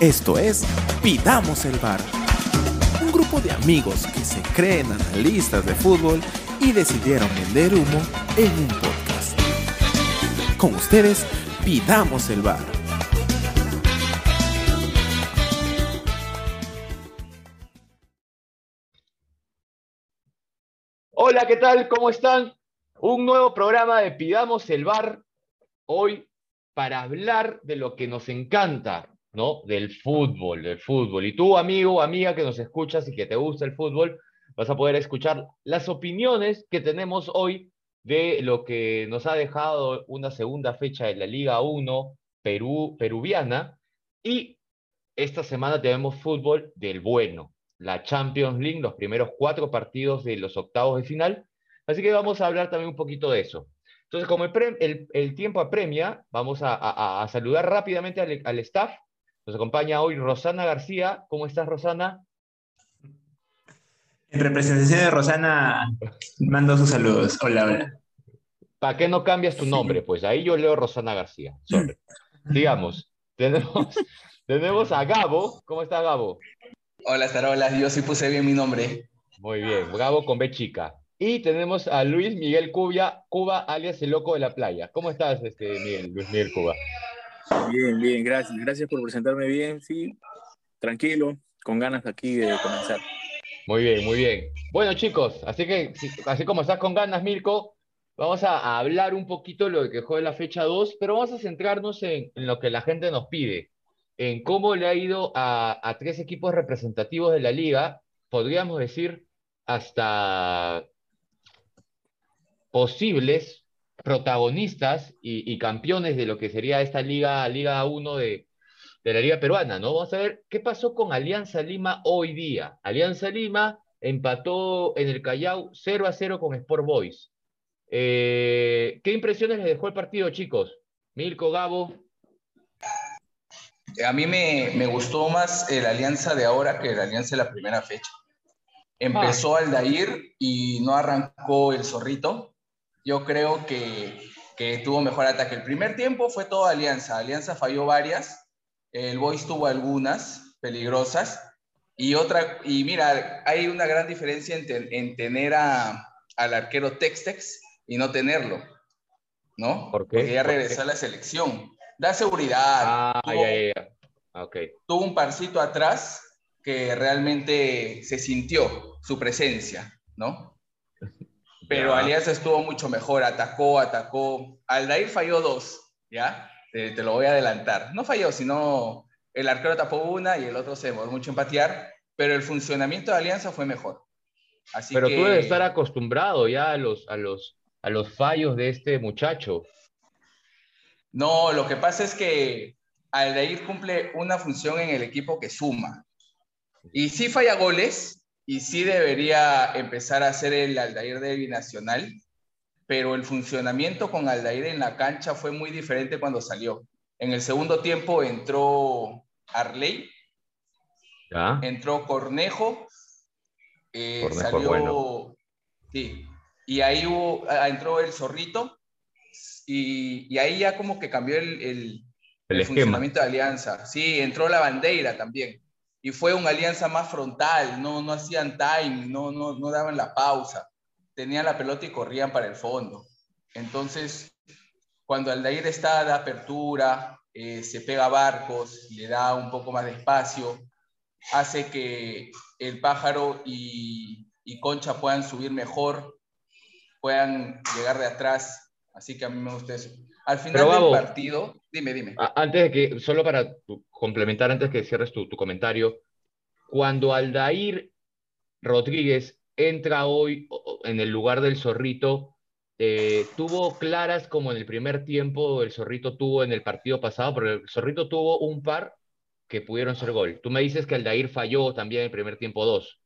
Esto es Pidamos el Bar. Un grupo de amigos que se creen analistas de fútbol y decidieron vender humo en un podcast. Con ustedes, Pidamos el Bar. Hola, ¿qué tal? ¿Cómo están? Un nuevo programa de Pidamos el Bar. Hoy para hablar de lo que nos encanta, ¿no? Del fútbol, del fútbol. Y tú, amigo amiga que nos escuchas y que te gusta el fútbol, vas a poder escuchar las opiniones que tenemos hoy de lo que nos ha dejado una segunda fecha de la Liga 1 Perú, peruviana. Y esta semana tenemos fútbol del bueno, la Champions League, los primeros cuatro partidos de los octavos de final. Así que vamos a hablar también un poquito de eso. Entonces, como el, tiempo apremia, vamos a, saludar rápidamente al, staff. Nos acompaña hoy Rosana García. ¿Cómo estás, Rosana? En representación de Rosana, mando sus saludos. Hola, hola. ¿Para qué no cambias tu nombre? Pues ahí yo leo Rosana García. Digamos, tenemos, tenemos a Gabo. ¿Cómo está Gabo? Hola, Starola. Yo sí puse bien mi nombre. Muy bien. Gabo con B chica. Y tenemos a Luis Miguel Cubia, Cuba, alias el loco de la playa. ¿Cómo estás, este, Miguel, Luis Miguel Cuba? Bien, bien, gracias. Gracias por presentarme bien, sí. Tranquilo, con ganas aquí de comenzar. Muy bien, muy bien. Bueno, chicos, así que, así como estás con ganas, Mirko, vamos a, hablar un poquito de lo que juega la fecha 2, pero vamos a centrarnos en, lo que la gente nos pide, en cómo le ha ido a, a tres equipos representativos de la liga, podríamos decir hasta posibles protagonistas y, campeones de lo que sería esta Liga, Liga 1 de, de la Liga Peruana, ¿no? Vamos a ver qué pasó con Alianza Lima hoy día. Alianza Lima empató en el Callao 0 a 0 con Sport Boys. Eh, ¿Qué impresiones les dejó el partido, chicos? Milko, Gabo. A mí me, me gustó más el Alianza de ahora que el Alianza de la primera fecha. Empezó ah. Aldair y no arrancó el Zorrito yo creo que, que tuvo mejor ataque. El primer tiempo fue toda Alianza. Alianza falló varias. El Boys tuvo algunas peligrosas. Y otra, y mira, hay una gran diferencia en, tener a, al arquero Textex y no tenerlo, ¿no? ¿Por qué? Porque ya regresó a la selección. Da seguridad. Ah, tuvo, ya, ya. Okay. tuvo un parcito atrás que realmente se sintió su presencia, ¿no? Pero Alianza estuvo mucho mejor, atacó, atacó. Aldair falló dos, ¿ya? Te, lo voy a adelantar. No falló, sino el arquero tapó una y el otro se demoró mucho en patear, pero el funcionamiento de Alianza fue mejor. Así pero tú debes estar acostumbrado ya a los, a, los, a los fallos de este muchacho. No, lo que pasa es que Aldair cumple una función en el equipo que suma. Y sí falla goles, y sí debería empezar a hacer el Aldair de binacional, pero el funcionamiento con Aldair en la cancha fue muy diferente cuando salió. En el segundo tiempo entró Arley, entró Cornejo, eh, salió... Sí, y ahí ah, entró el Zorrito, y, ahí ya como que cambió el, el funcionamiento de Alianza. Sí, entró la bandera también y fue una alianza más frontal, no, no hacían time, no, no, no daban la pausa, tenían la pelota y corrían para el fondo. Entonces, cuando Aldair está de apertura, eh, se pega barcos, le da un poco más de espacio, hace que el pájaro y, y Concha puedan subir mejor, puedan llegar de atrás. Así que a mí me gusta eso. Al final del partido, dime, dime. Antes de que, solo para complementar, antes que cierres tu, tu comentario, cuando Aldair Rodríguez entra hoy en el lugar del zorrito, eh, tuvo claras como en el primer tiempo el zorrito tuvo en el partido pasado, pero el zorrito tuvo un par que pudieron ser gol. Tú me dices que Aldair falló también en el primer tiempo dos.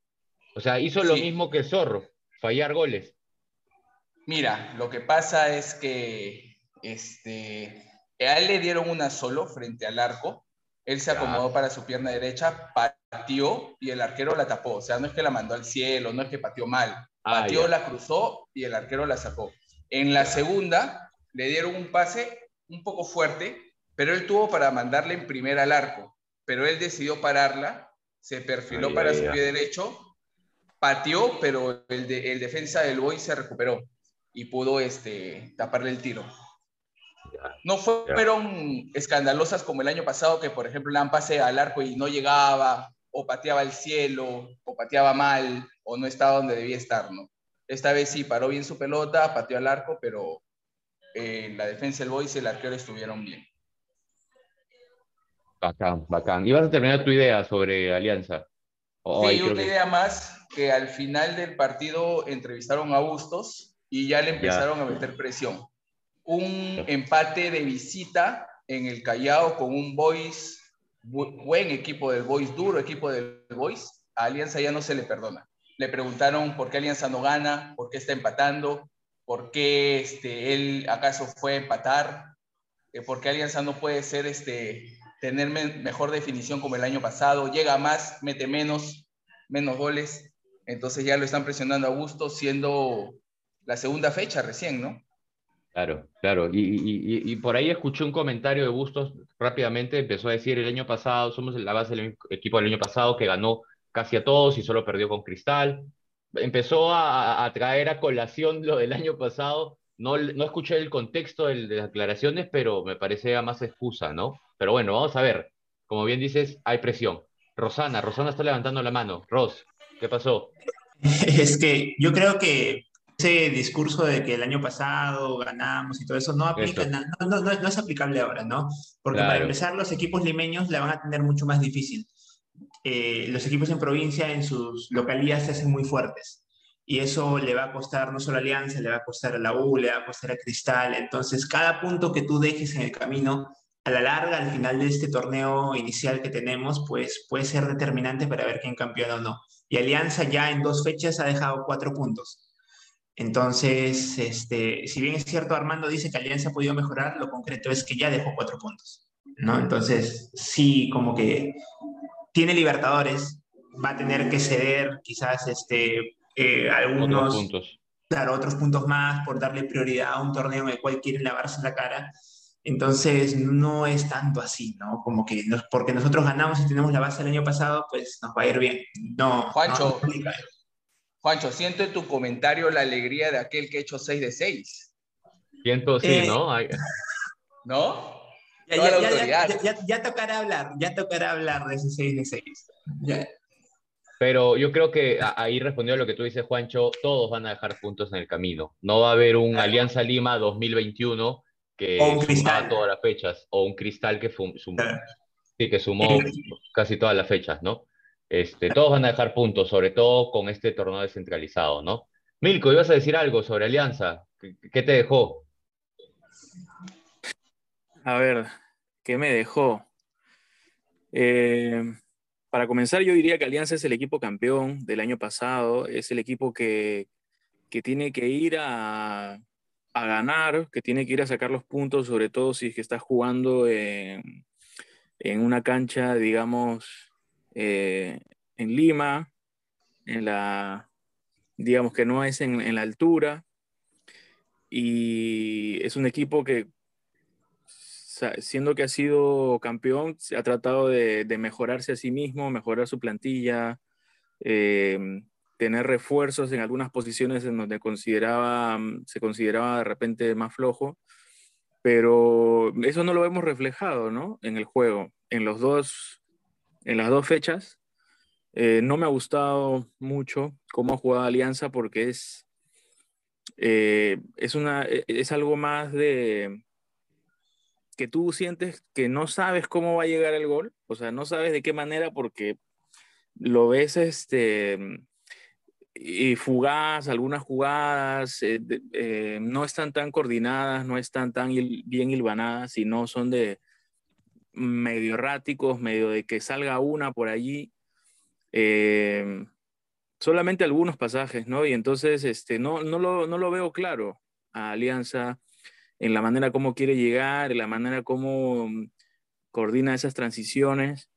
O sea, hizo lo mismo que Zorro, fallar goles. Mira, lo que pasa es que este, a él le dieron una solo frente al arco. Él se acomodó para su pierna derecha, pateó y el arquero la tapó. O sea, no es que la mandó al cielo, no es que pateó mal. Ah, pateó, la cruzó y el arquero la sacó. En la segunda le dieron un pase un poco fuerte, pero él tuvo para mandarle en primera al arco. pero él decidió pararla, se perfiló Ay, para ay, su ay. pie derecho, pateó, pero el, de- el defensa del Boy se recuperó y pudo este, taparle el tiro. No fueron escandalosas como el año pasado, que por ejemplo le dan pase al arco y no llegaba, o pateaba al cielo, o pateaba mal, o no estaba donde debía estar, ¿no? Esta vez sí, paró bien su pelota, pateó al arco, pero eh, la defensa del Boys y el arquero estuvieron bien. Bacán, bacán. ¿Y vas a terminar tu idea sobre Alianza? Sí, una que- idea más, que al final del partido entrevistaron a Bustos y ya le empezaron a meter presión. Un empate de visita en el Callao con un Boys, bu- buen equipo del Boys, duro equipo del Boys, a Alianza ya no se le perdona. Le preguntaron por qué Alianza no gana, por qué está empatando, por qué este, él acaso fue a empatar, eh, por qué Alianza no puede ser este, tener me- mejor definición como el año pasado, llega más, mete menos, menos goles, entonces ya lo están presionando a gusto, siendo la segunda fecha recién, ¿no? Claro, claro. Y, y- y- por ahí escuché un comentario de Bustos rápidamente, empezó a decir el año pasado, somos la base del equipo del año pasado que ganó casi a todos y solo perdió con Cristal. Empezó a, a traer a colación lo del año pasado. No, no escuché el contexto del- de las declaraciones, pero me parece a más excusa, ¿no? Pero bueno, vamos a ver. Como bien dices, hay presión. Rosana, Rosana está levantando la mano. Ros, ¿qué pasó? Es que yo creo que ese discurso de que el año pasado ganamos y todo eso no aplica, no, no, no, no es aplicable ahora, ¿no? Porque para Claro. empezar los equipos limeños la van a tener mucho más difícil. Eh, los equipos en provincia, en sus localidades, se hacen muy fuertes. Y eso le va a costar no solo a Alianza, le va a costar a la U, le va a costar a Cristal. Entonces, cada punto que tú dejes en el camino, a la larga, al final de este torneo inicial que tenemos, pues puede ser determinante para ver quién campeona o no. Y Alianza ya en dos fechas ha dejado cuatro puntos. Entonces, este, si bien es cierto, Armando dice que Alianza ha podido mejorar, lo concreto es que ya dejó cuatro puntos, ¿no? Entonces, sí, como que tiene Libertadores, va a tener que ceder quizás este, eh, Otros algunos, puntos. claro, otros puntos más por darle prioridad a un torneo en el cual quieren lavarse la cara. Entonces, no es tanto así, ¿no? Como que nos- porque nosotros ganamos y tenemos la base del año pasado, pues nos va a ir bien. No, Juancho. no. Juancho, siento en tu comentario la alegría de aquel que ha hecho 6 de 6, Siento, sí, Eh, ¿no? Hay- ¿no? Ya, Toda ya, la ya, autoridad. ya, ya- ya tocará hablar, ya tocará hablar de ese 6 de 6. Ya. Pero yo creo que ahí respondió a lo que tú dices, Juancho, todos van a dejar puntos en el camino. No va a haber un Claro. Alianza Lima 2021 que O un sumaba Cristal. todas las fechas, o un Cristal que, fum- sumó, Claro. sí, que sumó casi todas las fechas, ¿no? Este, todos van a dejar puntos, sobre todo con este torneo descentralizado, ¿no? Milko, ibas a decir algo sobre Alianza. ¿Qué, te dejó? A ver, ¿qué me dejó? Eh, para comenzar, yo diría que Alianza es el equipo campeón del año pasado, es el equipo que, que tiene que ir a, a ganar, que tiene que ir a sacar los puntos, sobre todo si es que está jugando en, en una cancha, digamos, eh, en Lima, en la, digamos que no es en, la altura, y es un equipo que siendo que ha sido campeón, se ha tratado de, de mejorarse a sí mismo, mejorar su plantilla, eh, tener refuerzos en algunas posiciones en donde consideraba, mm, se consideraba de repente más flojo, pero eso no lo vemos reflejado ¿no? en el juego. En, los dos, en las dos fechas, eh, no me ha gustado mucho cómo ha jugado Alianza porque es, eh, es, una, es algo más de que tú sientes que no sabes cómo va a llegar el gol, o sea, no sabes de qué manera porque lo ves este y fugaz, algunas jugadas eh, no están tan coordinadas, no están tan bien hilvanadas, sino son de medio erráticos, medio de que salga una por allí. eh, solamente algunos pasajes, ¿no? Y entonces este, no, no, lo, no lo veo claro a Alianza en la manera como quiere llegar, en la manera como mm, coordina esas transiciones.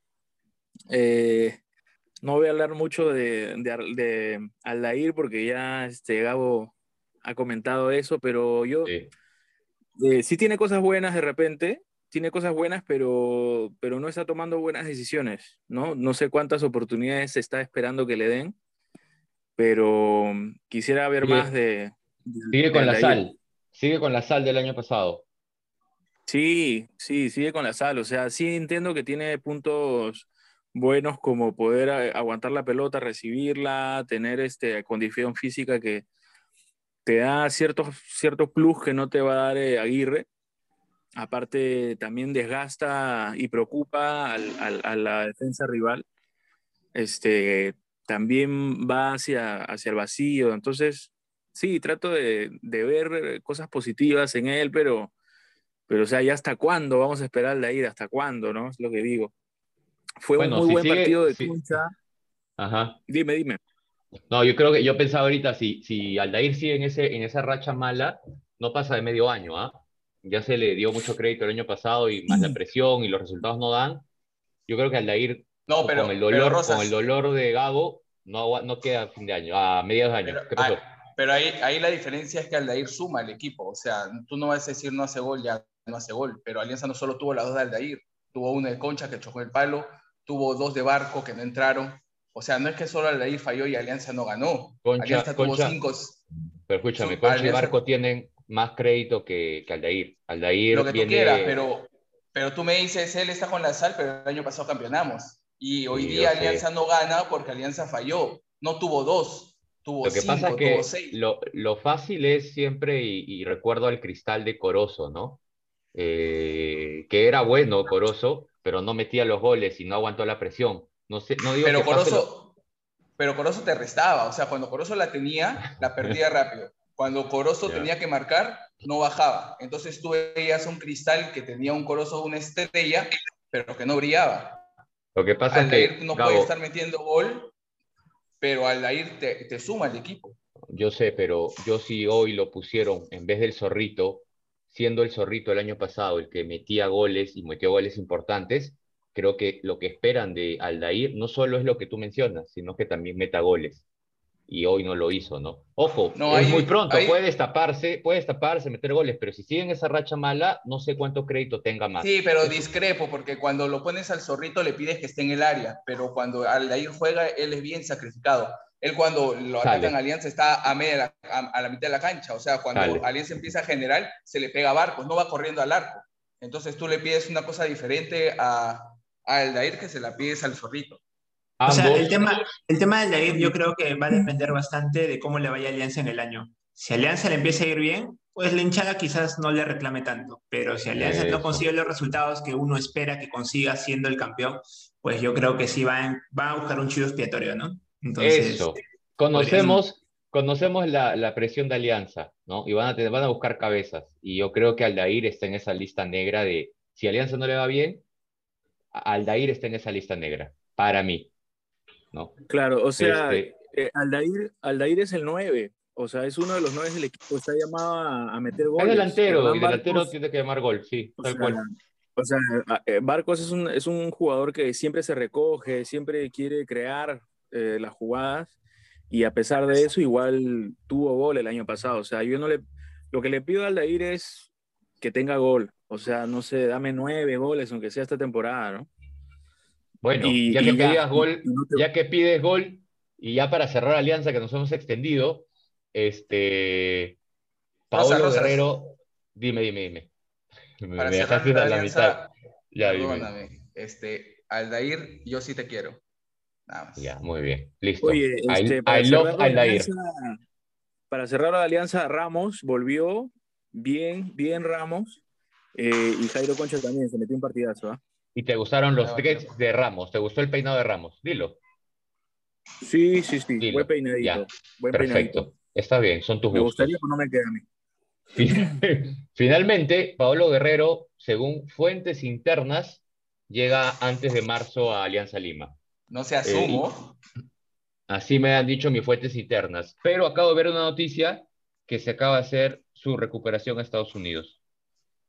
Eh, no voy a hablar mucho de, de, de Aldair porque ya este, Gabo ha comentado eso, pero yo Sí. eh, sí tiene cosas buenas de repente, tiene cosas buenas, pero, pero no está tomando buenas decisiones, ¿no? No sé cuántas oportunidades se está esperando que le den, pero quisiera ver más de... Sigue con la sal, sigue con la sal del año pasado. Sí, sí, sigue con la sal. O sea, sí entiendo que tiene puntos buenos como poder aguantar la pelota, recibirla, tener este, condición física que te da ciertos, ciertos plus que no te va a dar eh, Aguirre. Aparte, también desgasta y preocupa a la defensa rival. Este, también va hacia, hacia el vacío. Entonces, sí, trato de, de ver cosas positivas en él, pero pero, o sea, ¿ya hasta cuándo vamos a esperar la ida? ¿Hasta cuándo? ¿No? Es lo que digo. Fue un muy buen partido de Concha. Ajá. Dime, dime. No, yo creo que yo pensaba ahorita, si, si Aldair sigue en, ese, en esa racha mala, no pasa de medio año, ¿ah? Ya se le dio mucho crédito el año pasado y más la presión y los resultados no dan. Yo creo que Aldair, no, pero, con, el dolor, con el dolor de Gago, no, no queda a fin de año, a mediados de año. ¿Qué pasó? pero ahí, ahí la diferencia es que Aldair suma el equipo. O sea, tú no vas a decir no hace gol, ya no hace gol, pero Alianza no solo tuvo las dos de Aldair, tuvo una de Concha que chocó el palo, tuvo dos de Barco que no entraron. O sea, no es que solo Aldair falló y Alianza no ganó. Concha, Alianza tuvo cinco. Pero escúchame, Concha y Barco tienen más crédito que, que Aldair. Aldair Lo que tú quieras, pero, pero tú me dices, él está con la sal, pero el año pasado campeonamos. Y hoy día Alianza no gana porque Alianza falló. No tuvo dos, tuvo lo que cinco, pasa es que tuvo seis. Lo, lo, fácil es siempre, y, y, recuerdo al cristal de Corozo, ¿no? eh, que era bueno Corozo, pero no metía los goles y no aguantó la presión. No sé, no digo pero que Corozo, lo... pero Corozo te restaba, o sea, cuando Corozo la tenía, la perdía rápido. Cuando Corozo yeah. tenía que marcar, no bajaba. Entonces tú veías un cristal que tenía un Corozo, una estrella, pero que no brillaba. Lo que pasa Aldair es que no Gabo, puede estar metiendo gol, pero Aldair te, te suma el equipo. Yo sé, pero yo sí hoy lo pusieron en vez del zorrito, siendo el zorrito el año pasado el que metía goles y metió goles importantes, creo que lo que esperan de Aldair no solo es lo que tú mencionas, sino que también meta goles. Y hoy no lo hizo, ¿no? Ojo, no, es hay, muy pronto, hay... puede destaparse, puede destaparse, meter goles, pero si siguen esa racha mala, no sé cuánto crédito tenga más. Sí, pero discrepo, porque cuando lo pones al zorrito le pides que esté en el área, pero cuando Aldair juega, él es bien sacrificado. Él cuando lo atacan Alianza está a, media, a, a, la mitad de la cancha. O sea, cuando Sale. Alianza empieza a generar, se le pega a Barcos, no va corriendo al arco. Entonces tú le pides una cosa diferente a, a Aldair que se la pides al zorrito. O sea, el tema, el tema del Aldair yo creo que va a depender bastante de cómo le vaya Alianza en el año. Si Alianza le empieza a ir bien, pues la hinchada quizás no le reclame tanto. Pero si Alianza Eso. no consigue los resultados que uno espera que consiga siendo el campeón, pues yo creo que sí va, en, va a buscar un chido expiatorio, ¿no? Entonces, Eso. Conocemos, conocemos la, la, presión de Alianza, ¿no? Y van a, tener, van a buscar cabezas. Y yo creo que Aldair está en esa lista negra de, si Alianza no le va bien, Aldair está en esa lista negra, para mí, ¿no? Claro, o sea, este... eh, Aldair, Aldair es el 9, o sea, es uno de los 9 del equipo, está llamado a, a meter goles. Es delantero, y delantero Barcos, tiene que llamar gol, sí, tal o sea, cual. O sea, eh, Barcos es un, es un jugador que siempre se recoge, siempre quiere crear eh, las jugadas y a pesar de eso igual tuvo gol el año pasado. O sea, yo no le, lo que le pido a Aldair es que tenga gol. O sea, no sé, dame nueve goles, aunque sea esta temporada, ¿no? Bueno, y, ya que y gol, no te... ya que pides gol, y ya para cerrar Alianza, que nos hemos extendido, este, Paolo Rosa, Guerrero, dime, dime, dime. Para me dejaste la, la mitad. Ya, dime. Este, Aldair, yo sí te quiero. Nada más. Ya, muy bien. Listo. Oye, este, I, para, I love alianza, para cerrar la alianza, Ramos volvió bien, bien Ramos. Eh, y Jairo Concha también se metió un partidazo. ¿eh? ¿Y te gustaron los tricks de Ramos? ¿Te gustó el peinado de Ramos? Dilo. Sí, sí, sí. Dilo. Buen peinadito. Ya. Buen Perfecto. Peinadito. Está bien, son tus me gustos. Me gustaría que no me quede a mí. Finalmente, Paolo Guerrero, según fuentes internas, llega antes de marzo a Alianza Lima. No se asumo. Eh, así me han dicho mis fuentes internas. Pero acabo de ver una noticia que se acaba de hacer su recuperación a Estados Unidos.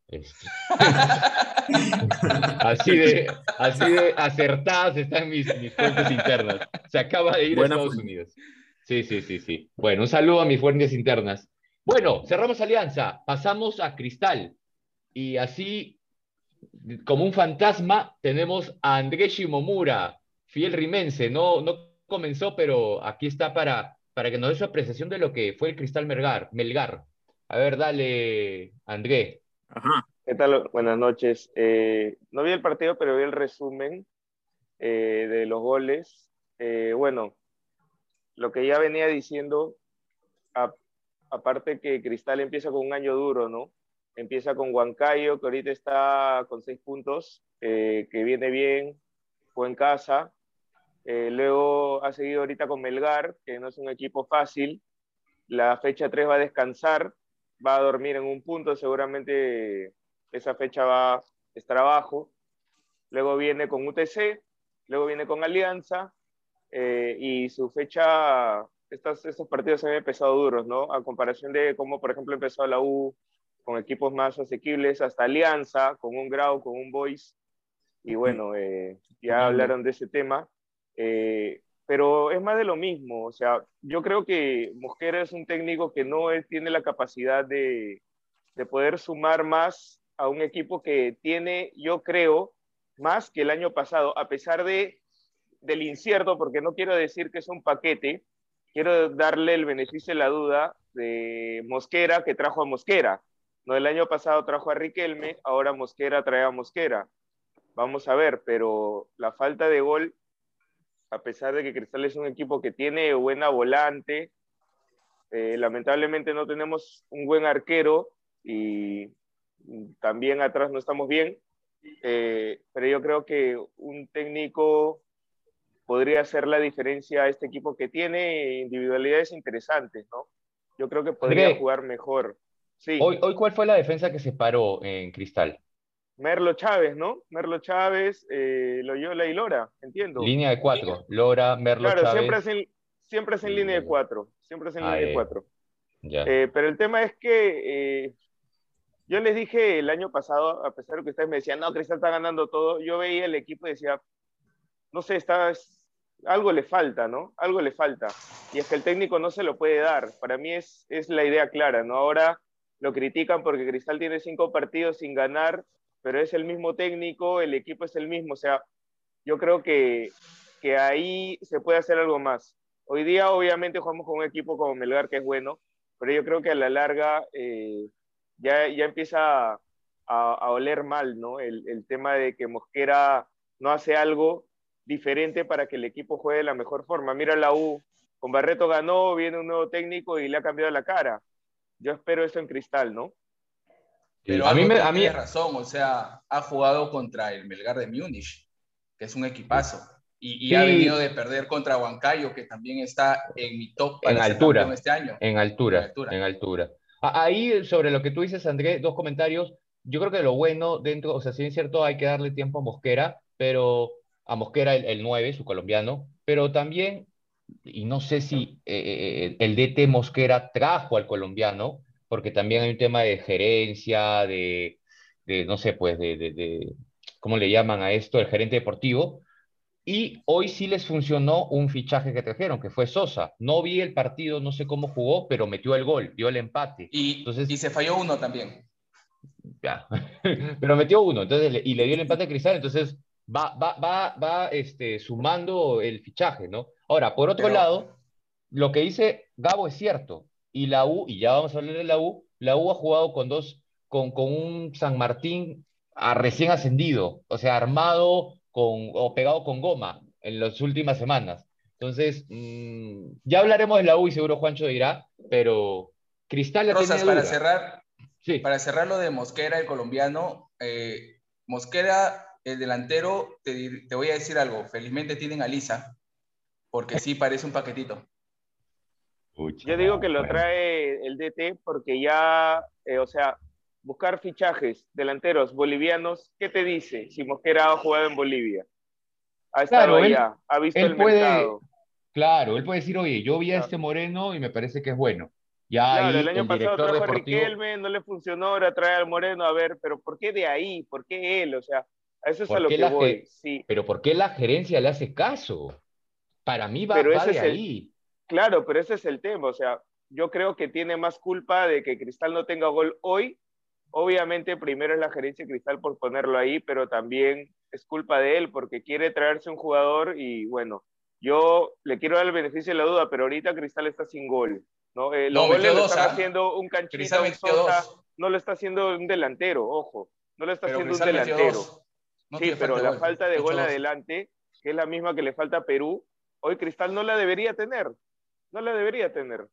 Este. así, de, así de acertadas están mis, mis, fuentes internas. Se acaba de ir Buena a Estados fuente. Unidos. Sí, sí, sí, sí. Bueno, un saludo a mis fuentes internas. Bueno, cerramos alianza, pasamos a Cristal. Y así como un fantasma, tenemos a Andrés Shimomura, fiel rimense. No, no comenzó, pero aquí está para, para que nos dé su apreciación de lo que fue el Cristal Melgar. Melgar. A ver, dale, Andrés. Ajá. ¿Qué tal? Buenas noches. Eh, no vi el partido, pero vi el resumen eh, de los goles. Eh, bueno, lo que ya venía diciendo, aparte que Cristal empieza con un año duro, ¿no? Empieza con Huancayo, que ahorita está con seis puntos, que viene bien, fue en casa. luego ha seguido ahorita con Melgar, que no es un equipo fácil. La fecha 3 va a descansar, va a dormir en un punto, seguramente esa fecha va a estar abajo. Luego viene con UTC, luego viene con Alianza, eh, y su fecha, estos, estos partidos se han empezado duros, ¿no? A comparación de cómo, por ejemplo, empezó la U con equipos más asequibles, hasta Alianza, con un Grau, con un Boys, y bueno, eh, ya hablaron de ese tema. Eh, pero es más de lo mismo. O sea, yo creo que Mosquera es un técnico que no tiene la capacidad de, de, poder sumar más a un equipo que tiene, yo creo, más que el año pasado, a pesar de, del incierto, porque no quiero decir que es un paquete, quiero darle el beneficio de la duda de Mosquera que trajo a Mosquera. No, el año pasado trajo a Riquelme, ahora Mosquera trae a Mosquera. Vamos a ver, pero la falta de gol a pesar de que Cristal es un equipo que tiene buena volante, eh, lamentablemente no tenemos un buen arquero y también atrás no estamos bien, eh, pero yo creo que un técnico podría hacer la diferencia a este equipo que tiene individualidades interesantes, ¿no? Yo creo que podría jugar mejor. Sí. Hoy, hoy, ¿cuál fue la defensa que se paró en Cristal? Merlo Chávez, ¿no? Merlo Chávez, eh, Loyola y Lora, entiendo. Línea de cuatro, Lora, Merlo Chávez. Claro, siempre siempre es en línea de cuatro, siempre es en línea de cuatro. Eh, pero el tema es que eh, yo les dije el año pasado, a pesar de que ustedes me decían, no, Cristal está ganando todo, yo veía el equipo y decía, no sé, está, algo le falta, ¿no? Algo le falta. Y es que el técnico no se lo puede dar. Para mí es, es la idea clara, ¿no? Ahora lo critican porque Cristal tiene cinco partidos sin ganar pero es el mismo técnico, el equipo es el mismo, o sea, yo creo que, que ahí se puede hacer algo más. Hoy día obviamente jugamos con un equipo como Melgar que es bueno, pero yo creo que a la larga eh, ya, ya empieza a, a, oler mal, ¿no? El, el, tema de que Mosquera no hace algo diferente para que el equipo juegue de la mejor forma. Mira la U, con Barreto ganó, viene un nuevo técnico y le ha cambiado la cara. Yo espero eso en Cristal, ¿no? Pero a mí me a mí razón, o sea, ha jugado contra el Melgar de Múnich, que es un equipazo. Y, ha venido de perder contra Huancayo, que también está en mi top para en altura, este año. En altura, en altura. Ahí, sobre lo que tú dices, Andrés, dos comentarios. Yo creo que lo bueno dentro, o sea, si es cierto, hay que darle tiempo a Mosquera, pero a Mosquera el, el 9, su colombiano, pero también, y no sé si eh, eh, eh, el DT Mosquera trajo al colombiano, porque también hay un tema de gerencia, de, no sé, pues, de, de, ¿cómo le llaman a esto? El gerente deportivo. Y hoy sí les funcionó un fichaje que trajeron, que fue Sosa. No vi el partido, no sé cómo jugó, pero metió el gol, dio el empate. Y, entonces, y se falló uno también. Ya, pero metió uno, entonces, y le dio el empate a Cristal, entonces va, va, va, va este, sumando el fichaje, ¿no? Ahora, por otro lado, lo que dice Gabo es cierto y la U, y ya vamos a hablar de la U, la U ha jugado con dos, con, con un San Martín a recién ascendido, o sea, armado con, o pegado con goma en las últimas semanas. Entonces, mm, ya hablaremos de la U y seguro Juancho dirá, pero Cristal Rosas, para cerrar, sí. para cerrar lo de Mosquera, el colombiano, eh, Mosquera, el delantero, te, te, voy a decir algo, felizmente tienen a Lisa, porque sí parece un paquetito. Yo digo que lo trae el DT porque ya, eh, o sea, buscar fichajes delanteros bolivianos, ¿qué te dice si Mosquera ha jugado en Bolivia? Ha estado allá, ha visto el mercado. Claro, él puede decir, oye, yo vi a este Moreno y me parece que es bueno. Ya claro, el año pasado trajo a Riquelme, no le funcionó, ahora trae al Moreno, a ver, pero ¿por qué de ahí? ¿Por qué él? O sea, a eso es a lo que voy. Sí. Pero ¿por qué la gerencia le hace caso? Para mí va, pero va de ahí. Claro, pero ese es el tema. O sea, yo creo que tiene más culpa de que Cristal no tenga gol hoy obviamente primero es la gerencia de Cristal por ponerlo ahí, pero también es culpa de él porque quiere traerse un jugador y bueno, yo le quiero dar el beneficio de la duda, pero ahorita Cristal está sin gol. ¿no? Eh, los goles lo están ¿ah? haciendo un canchito, un Sosa, no lo está haciendo un delantero, ojo, no lo está haciendo un delantero. sí, pero la falta de gol adelante, que es la misma que le falta a Perú, hoy Cristal no la debería tener, no la debería tener.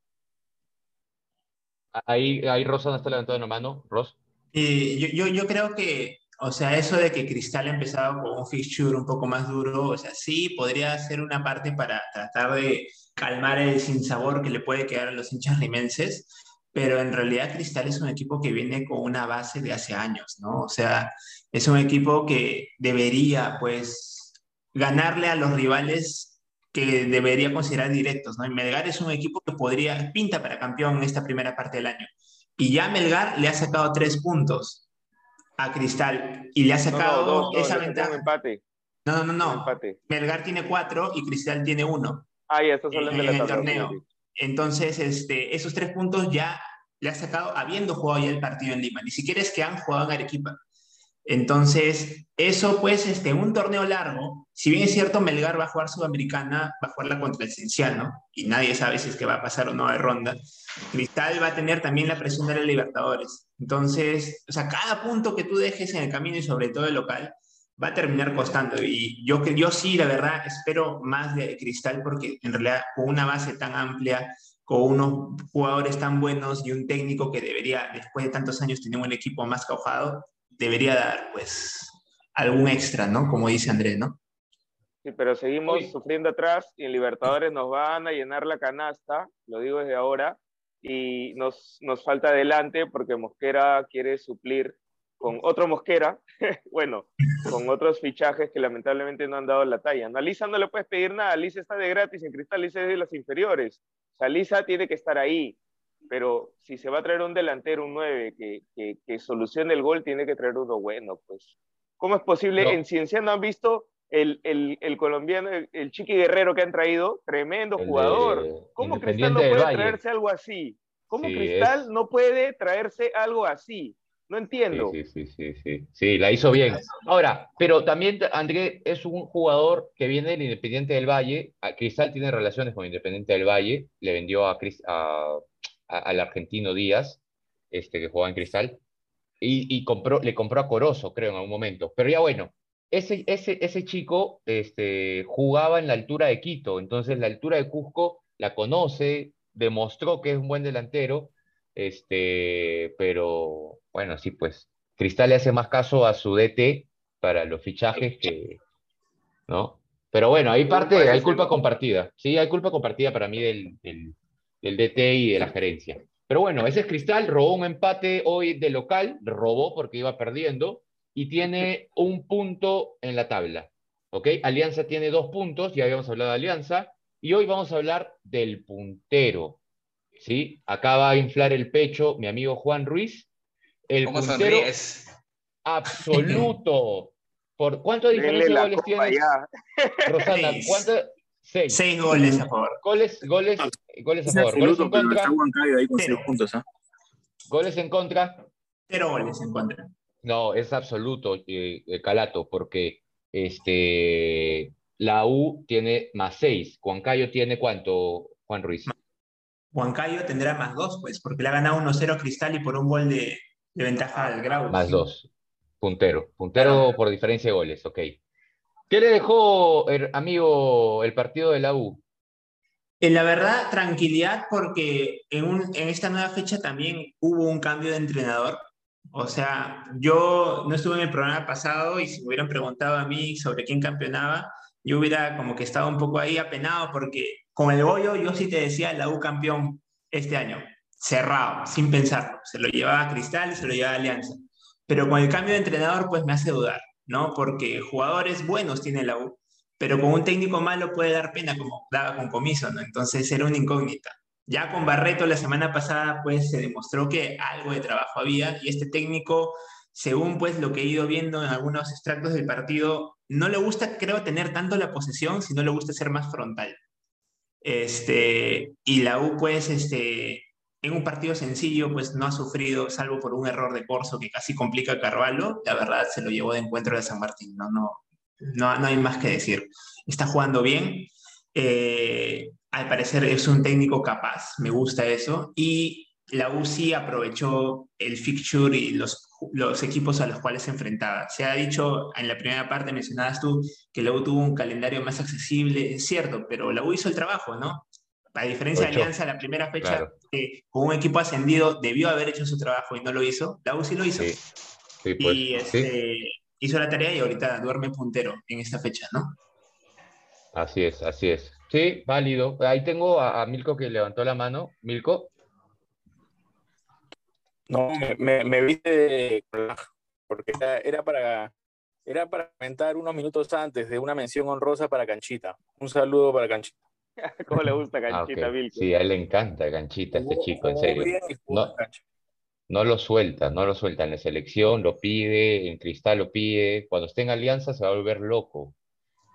Ahí, ahí Rosa no está levantando la mano, Ros. Yo, yo, creo que o sea, eso de que Cristal ha empezado con un fixture un poco más duro, o sea, sí, podría ser una parte para tratar de calmar el sinsabor que le puede quedar a los hinchas rimenses, pero en realidad Cristal es un equipo que viene con una base de hace años, ¿no? O sea, es un equipo que debería, pues, ganarle a los rivales que debería considerar directos, ¿no? Y Melgar es un equipo que podría, pinta para campeón en esta primera parte del año. Y ya Melgar le ha sacado tres puntos a Cristal y le ha sacado esa ventaja. Empate. No, no, no. Melgar tiene cuatro y Cristal tiene uno. Ah, ya, son en, el torneo. Entonces, este, esos tres puntos ya le ha sacado habiendo jugado ya el partido en Lima. Ni siquiera es que han jugado en Arequipa. Entonces, eso pues, este, un torneo largo, si bien es cierto, Melgar va a jugar Sudamericana, va a jugarla contra el Cienciano, y nadie sabe si es que va a pasar o no de ronda, Cristal va a tener también la presión de la Libertadores. Entonces, o sea, cada punto que tú dejes en el camino y sobre todo el local, va a terminar costando. Y yo, yo sí, la verdad, espero más de Cristal porque en realidad con una base tan amplia, con unos jugadores tan buenos y un técnico que debería, después de tantos años, tener un equipo más caujado, debería dar, pues, algún extra, ¿no? Como dice Andrés, ¿no? Sí, pero seguimos sufriendo atrás y en Libertadores nos van a llenar la canasta, lo digo desde ahora, y nos, nos falta adelante porque Mosquera quiere suplir con otro Mosquera, bueno, con otros fichajes que lamentablemente no han dado la talla. No, a Lisa no le puedes pedir nada, Lisa está de gratis en Cristal, Lisa es de las inferiores. O sea, Lisa tiene que estar ahí pero si se va a traer un delantero, un 9, que, que, que solucione el gol, tiene que traer uno bueno, pues. ¿Cómo es posible? En Ciencia no han visto el, el, el, colombiano, el, Chiqui Guerrero que han traído, tremendo jugador. ¿Cómo Cristal no puede traerse algo así? ¿Cómo Cristal no puede traerse algo así? No entiendo. Sí, sí, sí, sí, sí, la hizo bien. Ahora, pero también André es un jugador que viene del Independiente del Valle. Cristal tiene relaciones con Independiente del Valle. Le vendió a, a al argentino Díaz, este, que jugaba en Cristal, y, compró, le compró a Corozo, creo, en algún momento. Pero ya bueno, ese, ese, ese chico este, jugaba en la altura de Quito, entonces la altura de Cusco la conoce, demostró que es un buen delantero, este, pero bueno, sí, pues Cristal le hace más caso a su DT para los fichajes que, ¿no? Pero bueno, ahí parte, hay culpa compartida. Sí, hay culpa compartida para mí del, del DT y de la gerencia. Pero bueno, ese es Cristal, robó un empate hoy de local, robó porque iba perdiendo y tiene un punto en la tabla. ¿Ok? Alianza tiene dos puntos, ya habíamos hablado de Alianza, y hoy vamos a hablar del puntero. ¿Sí? Acaba a inflar el pecho mi amigo Juan Ruiz. El puntero absoluto. ¿Por cuánto diferencia de goles tiene? Rosana, ¿cuánto, Seis. goles a favor. Goles, goles, goles a favor. Goles en contra. Ahí con puntos, ¿ah? Goles en contra. Cero goles en contra. No, es absoluto, eh, eh, Calato, porque este, la U tiene más seis. Juancayo tiene cuánto, Juan Ruiz. Juancayo tendrá más dos, pues, porque le ha ganado 1-0 Cristal y por un gol de, de ventaja al Grau. Más dos. Puntero. Puntero por diferencia de goles, ok. ¿Qué le dejó, el amigo, el partido de la U? En la verdad, tranquilidad porque en, en esta nueva fecha también hubo un cambio de entrenador. O sea, yo no estuve en el programa pasado y si me hubieran preguntado a mí sobre quién campeonaba, yo hubiera como que estado un poco ahí apenado porque con el bollo yo sí te decía la U campeón este año, cerrado, sin pensarlo. Se lo llevaba Cristal, se lo llevaba Alianza. Pero con el cambio de entrenador pues me hace dudar. ¿No? Porque jugadores buenos tiene la U, pero con un técnico malo puede dar pena, como daba con comiso, ¿no? Entonces era una incógnita. Ya con Barreto la semana pasada, pues se demostró que algo de trabajo había y este técnico, según pues lo que he ido viendo en algunos extractos del partido, no le gusta, creo, tener tanto la posesión, sino le gusta ser más frontal. Este, y la U, pues, este, en un partido sencillo, pues no ha sufrido, salvo por un error de Corso que casi complica a Carvalho, la verdad se lo llevó de encuentro de San Martín, no, no, no, hay más que decir. Está jugando bien, eh, al parecer es un técnico capaz, me gusta eso, y la UCI aprovechó el fixture y los, equipos a los cuales se enfrentaba. Se ha dicho en la primera parte, mencionabas tú, que la U tuvo un calendario más accesible, es cierto, pero la U hizo el trabajo, ¿no? A diferencia de Alianza, la primera fecha, con un equipo ascendido, debió haber hecho su trabajo y no lo hizo. La U sí lo hizo. Sí. Pues, y este, hizo la tarea y ahorita duerme puntero en esta fecha, ¿no? Así es, así es. Sí, válido. Ahí tengo a, Milko que levantó la mano. Milko. No, me, me, viste porque era, para era para comentar unos minutos antes de una mención honrosa para Canchita. Un saludo para Canchita. ¿Cómo le gusta ah, Canchita, Milko? Sí, a él le encanta Canchita, este chico, en serio. No, no lo suelta, no lo suelta en la selección, lo pide, en Cristal lo pide. Cuando esté en Alianza se va a volver loco.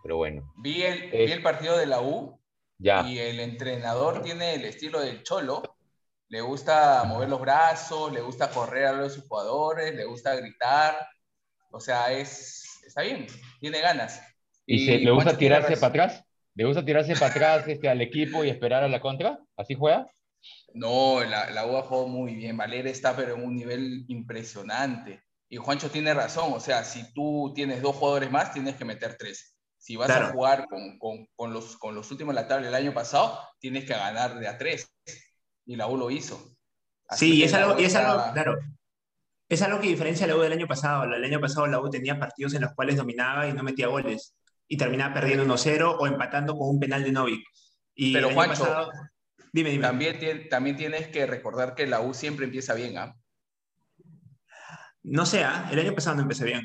Pero bueno. Vi el, vi el partido de la U ya. y el entrenador tiene el estilo del cholo. Le gusta mover los brazos, le gusta correr a los jugadores, le gusta gritar. O sea, es, está bien, tiene ganas. ¿Y, se, le gusta tirarse para atrás? ¿Le gusta tirarse para atrás este, al equipo y esperar a la contra? ¿Así juega? No, la, la U ha jugado muy bien. Valera está pero en un nivel impresionante. Y Juancho tiene razón, o sea, si tú tienes dos jugadores más, tienes que meter tres. Si vas a jugar con, con, con, los, con los últimos de la tabla del año pasado, tienes que ganar de a tres. Y la U lo hizo. sí, y es, algo, y es algo, claro. Es algo que diferencia a la U del año pasado. El año pasado la U tenía partidos en los cuales dominaba y no metía goles. Y terminaba perdiendo 1-0 o empatando con un penal de Novik. Y Pero Juancho, dime, dime. También, también tienes que recordar que la U siempre empieza bien, ¿ah? No sé, ¿ah? el año pasado no empecé bien.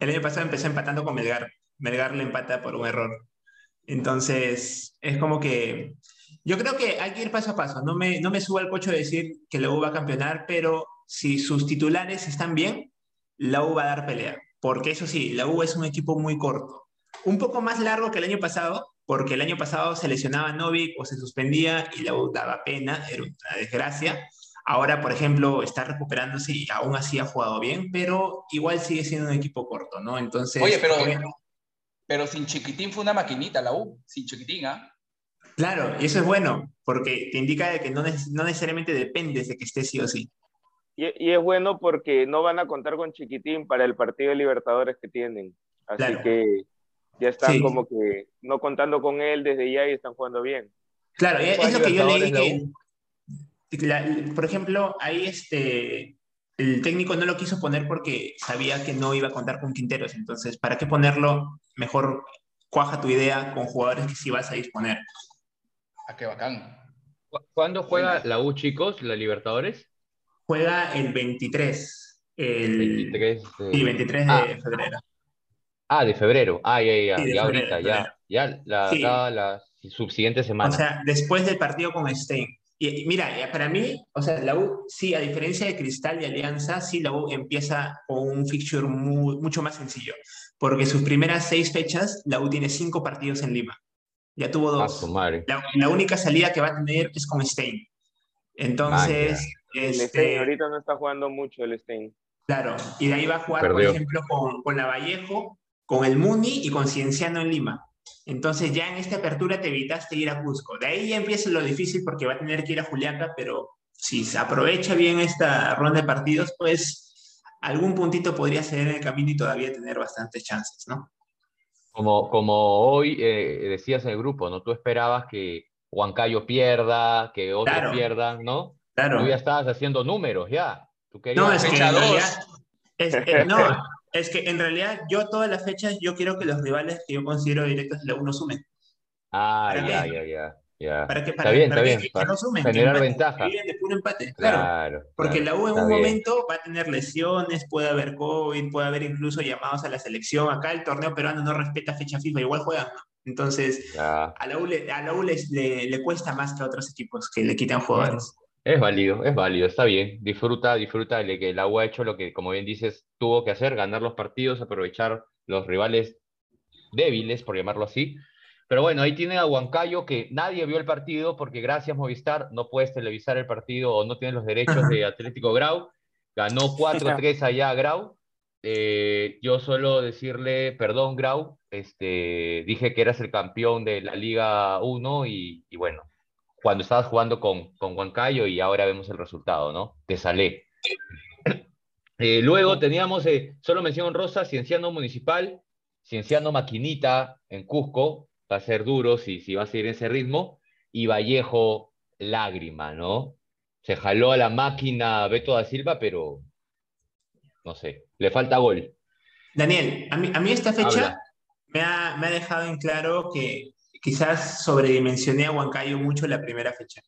El año pasado empecé empatando con Melgar. Melgar le empata por un error. Entonces, es como que yo creo que hay que ir paso a paso. No me, no me subo al coche de decir que la U va a campeonar, pero si sus titulares están bien, la U va a dar pelea. Porque eso sí, la U es un equipo muy corto. Un poco más largo que el año pasado, porque el año pasado se lesionaba Novik o se suspendía y la U daba pena, era una desgracia. Ahora, por ejemplo, está recuperándose y aún así ha jugado bien, pero igual sigue siendo un equipo corto, ¿no? Entonces. Oye, pero, pero sin Chiquitín fue una maquinita la U, sin Chiquitín, ¿ah? Claro, y eso es bueno, porque te indica que no, no necesariamente dependes de que esté sí o sí. Y, y, es bueno porque no van a contar con Chiquitín para el partido de Libertadores que tienen. Así que ya están como que no contando con él desde ya y están jugando bien. Claro, es, lo que yo leí que por ejemplo, ahí este, el técnico no lo quiso poner porque sabía que no iba a contar con Quinteros. Entonces, ¿para qué ponerlo? Mejor cuaja tu idea con jugadores que sí vas a disponer. Ah, qué bacán. ¿Cuándo juega la U, chicos, la Libertadores? Juega el 23. El 23 de, 23 de ah. febrero. Ah, de febrero. Ah, ya, ya, ya, ahorita, ya, ya, la, la subsiguiente semana. O sea, después del partido con Stein. Y mira, para mí, o sea, la U, sí, a diferencia de Cristal y Alianza, sí, la U empieza con un fixture mucho más sencillo, porque sus primeras seis fechas, la U tiene cinco partidos en Lima. Ya tuvo dos. La, la, única salida que va a tener es con Stein. Entonces. Este, ahorita no está jugando mucho el Stein. Claro, y de ahí va a jugar, por ejemplo, con, con la Vallejo, con el Muni y con Cienciano en Lima. Entonces ya en esta apertura te evitaste ir a Cusco. De ahí ya empieza lo difícil porque va a tener que ir a Juliaca, pero si se aprovecha bien esta ronda de partidos, pues algún puntito podría ser en el camino y todavía tener bastantes chances, ¿no? Como, como hoy eh, decías en el grupo, ¿no? Tú esperabas que Huancayo pierda, que otros pierdan, ¿no? Claro. Tú ya estabas haciendo números, ya. Tú querías no, es que es, eh, no, es que en realidad yo todas las fechas yo quiero que los rivales que yo considero directos de la 1 sumen. Ah, ya, ya, ya, ya. Para que, para, está bien, está bien. Que, no sumen, generar ventaja. de puro empate. Claro. porque la U en un momento va a tener lesiones, puede haber COVID, puede haber incluso llamados a la selección. Acá el torneo peruano no respeta fecha FIFA, igual juegan. Entonces, a la U, le, a la U les, le, le, cuesta más que a otros equipos que le quitan jugadores. Es válido, es válido, está bien. Disfruta, disfruta de que el agua ha hecho lo que, como bien dices, tuvo que hacer, ganar los partidos, aprovechar los rivales débiles, por llamarlo así. Pero bueno, ahí tiene a Huancayo que nadie vio el partido porque gracias Movistar no puedes televisar el partido o no tienes los derechos de Atlético Grau. Ganó 4-3 allá a Grau. Eh, yo solo decirle, perdón Grau, este, dije que eras el campeón de la Liga 1 y, y bueno, cuando estabas jugando con, con Huancayo y ahora vemos el resultado, ¿no? Te salé. Eh, luego teníamos, eh, solo mención rosa, Cienciano Municipal, Cienciano Maquinita en Cusco, va a ser duro si, si va a seguir ese ritmo, y Vallejo Lágrima, ¿no? Se jaló a la máquina Beto da Silva, pero no sé, le falta gol. Daniel, a mí, a mí esta fecha me ha, me ha, dejado en claro que quizás sobredimensioné a Huancayo mucho la primera fecha.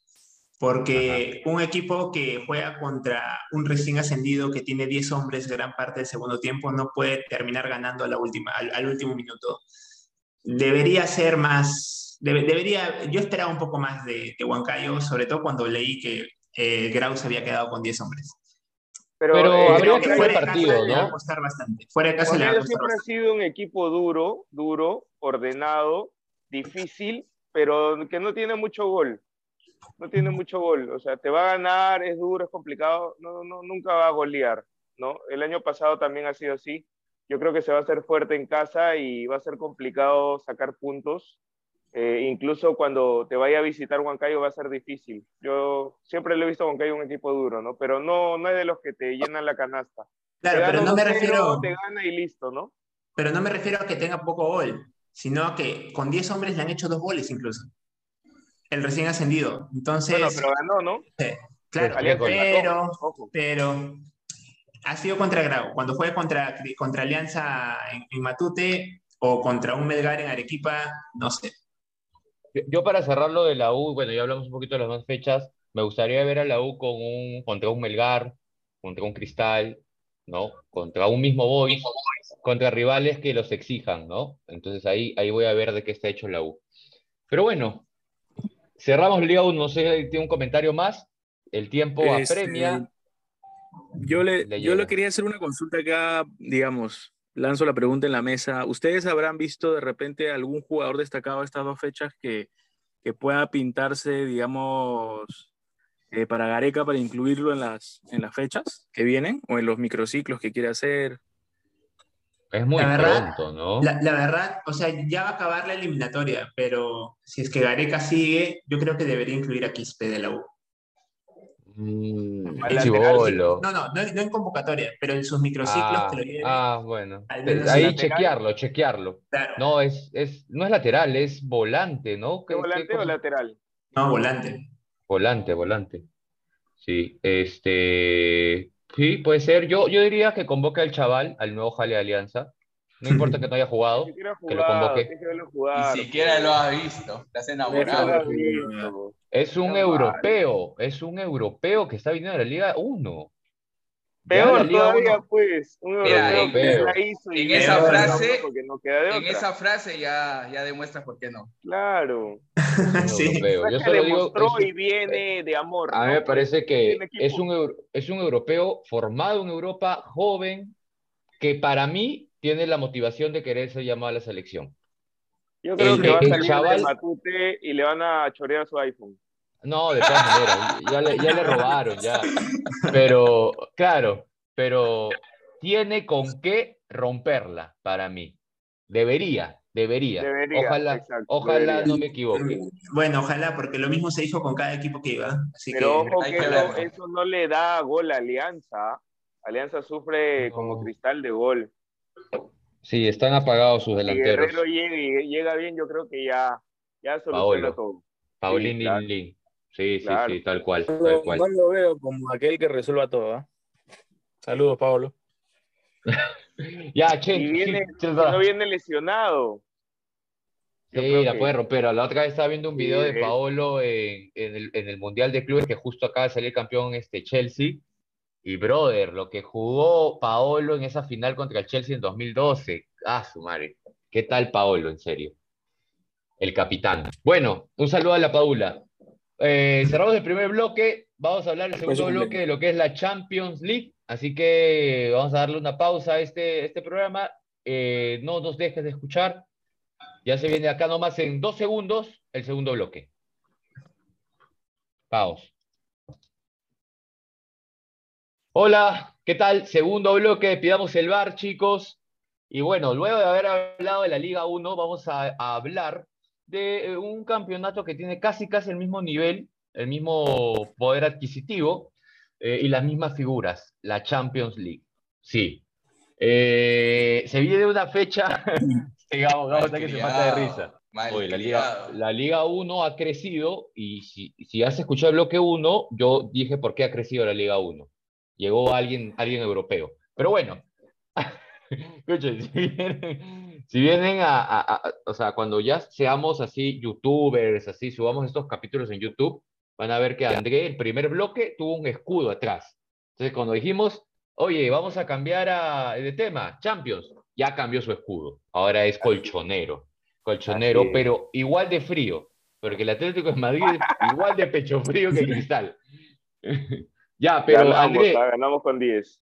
Porque Ajá. un equipo que juega contra un recién ascendido que tiene 10 hombres gran parte del segundo tiempo no puede terminar ganando a la última, al, al último minuto. Debería ser más, debe, debería, yo esperaba un poco más de, de, Huancayo, sobre todo cuando leí que eh, Grau se había quedado con 10 hombres. Pero, Pero eh, habría que fuera partido, ¿no? Le va a costar bastante. Fuera de casa le va a costar siempre bastante. ha sido un equipo duro, duro, ordenado, difícil, pero que no tiene mucho gol. No tiene mucho gol. O sea, te va a ganar, es duro, es complicado. No, no, nunca va a golear, ¿no? El año pasado también ha sido así. Yo creo que se va a hacer fuerte en casa y va a ser complicado sacar puntos. Eh, incluso cuando te vaya a visitar Huancayo va a ser difícil. Yo siempre le he visto a Huancayo un equipo duro, ¿no? Pero no, no es de los que te llenan la canasta. Claro, pero no me refiero... Te gana y listo, ¿no? Pero no me refiero a que tenga poco gol, sino que con 10 hombres le han hecho dos goles incluso. El recién ascendido. Entonces... Bueno, pero ganó, ¿no? Sí, claro, pero, pero ha sido contra Grau. Cuando juegue contra, contra Alianza en, en Matute o contra un Melgar en Arequipa, no sé. Yo para cerrar lo de la U, bueno, ya hablamos un poquito de las dos fechas, me gustaría ver a la U con un, contra un Melgar, contra un Cristal, ¿no? Contra un mismo Boys, contra rivales que los exijan, ¿no? Entonces ahí, ahí voy a ver de qué está hecho la U. Pero bueno, cerramos 1, no sé si tiene un comentario más, el tiempo este, apremia. Yo le, le yo le quería hacer una consulta acá, digamos, lanzo la pregunta en la mesa. ¿Ustedes habrán visto de repente algún jugador destacado estas dos fechas que, que pueda pintarse, digamos, eh, para Gareca para incluirlo en las, en las fechas que vienen o en los microciclos que quiere hacer? Es muy la verdad, pronto, ¿no? La, la, verdad, o sea, ya va a acabar la eliminatoria, pero si es que Gareca sigue, yo creo que debería incluir a Quispe de la U. Mm, no, no, no, no, en convocatoria, pero en sus microciclos ah, que lo lleven. Ah, bueno. Ahí lateral. chequearlo, chequearlo. Claro. No, es, es, no es lateral, es volante, ¿no? ¿Qué, volante qué o lateral? No, volante. Volante, volante. Sí, este. Sí, puede ser. Yo, yo diría que convoque al chaval, al nuevo Jale de Alianza. No importa que no haya jugado, Ni jugar, que lo convoque. Jugar, Ni siquiera lo has visto, te has enamorado. Es un europeo, es un europeo que está viniendo a la Liga 1. Peor todavía, 1. pues. Un Mira, europeo en, que hizo en esa frase, no no en esa frase ya, ya demuestra por qué no. Claro. sí. Europeo. Yo se solo demostró digo, y viene de amor. A mí ¿no? me parece que es un, es un europeo formado en Europa, joven, que para mí tiene la motivación de querer ser llamado a la selección. Yo creo El- que va a el salir chaval- de Matute y le van a chorear su iPhone. No, de todas maneras, ya le, ya le robaron, ya. Pero, claro, pero tiene con qué romperla para mí. Debería, debería. Debería, ojalá exacto, ojalá debería. no me equivoque. Bueno, ojalá, porque lo mismo se hizo con cada equipo que iba. Así Pero que ojo que eso, no le da gol a Alianza. Alianza sufre No. como cristal de gol. Sí, están apagados sus Si delanteros. Guerrero llega llega bien, yo creo que ya, ya soluciona Paolo. todo. Paulín, Sí, claro. Lin, Lin. Sí, sí, Claro. sí, tal cual, tal No, cual. no lo veo como aquel que resuelva todo. ¿ah? Saludos, Pablo. Ya, che, Y viene, sí, si no viene lesionado. Sí, la que- puede romper. La otra vez estaba viendo un video Sí, de Paolo en, en el, en el Mundial de Clubes que justo acaba de salir campeón este Chelsea. Y brother, lo que jugó Paolo en esa final contra el Chelsea en 2012. Ah, su madre. ¿Qué tal Paolo, en serio? El capitán. Bueno, un saludo a la Paula. Eh, cerramos el primer bloque. Vamos a hablar el segundo bloque de lo que es la Champions League. Así que vamos a darle una pausa a este, este programa. Eh, no nos dejes de escuchar Ya se viene acá nomás en dos segundos el segundo bloque. Paos. Hola, ¿qué tal? Segundo bloque, pidamos el bar, chicos. Y bueno, luego de haber hablado de la Liga 1, vamos a, a hablar de eh, un campeonato que tiene casi casi el mismo nivel, el mismo poder adquisitivo eh, y las mismas figuras, la Champions League. Sí. Eh, se viene una fecha, digamos, que se mata de risa. Oye, la, Liga, la Liga 1 ha crecido y si, si has escuchado el bloque 1, yo dije por qué ha crecido la Liga 1. Llegó alguien, alguien europeo. Pero bueno, escuchen, si si vienen a, a, a, o sea, cuando ya seamos así youtubers, así, subamos estos capítulos en YouTube, van a ver que André, el primer bloque, tuvo un escudo atrás. Entonces, cuando dijimos, oye, vamos a cambiar a, de tema, Champions, ya cambió su escudo. Ahora es colchonero. Colchonero, pero igual de frío. Porque el Atlético de Madrid es igual de pecho frío que Cristal. ya, pero ganamos, André. Ganamos con 10.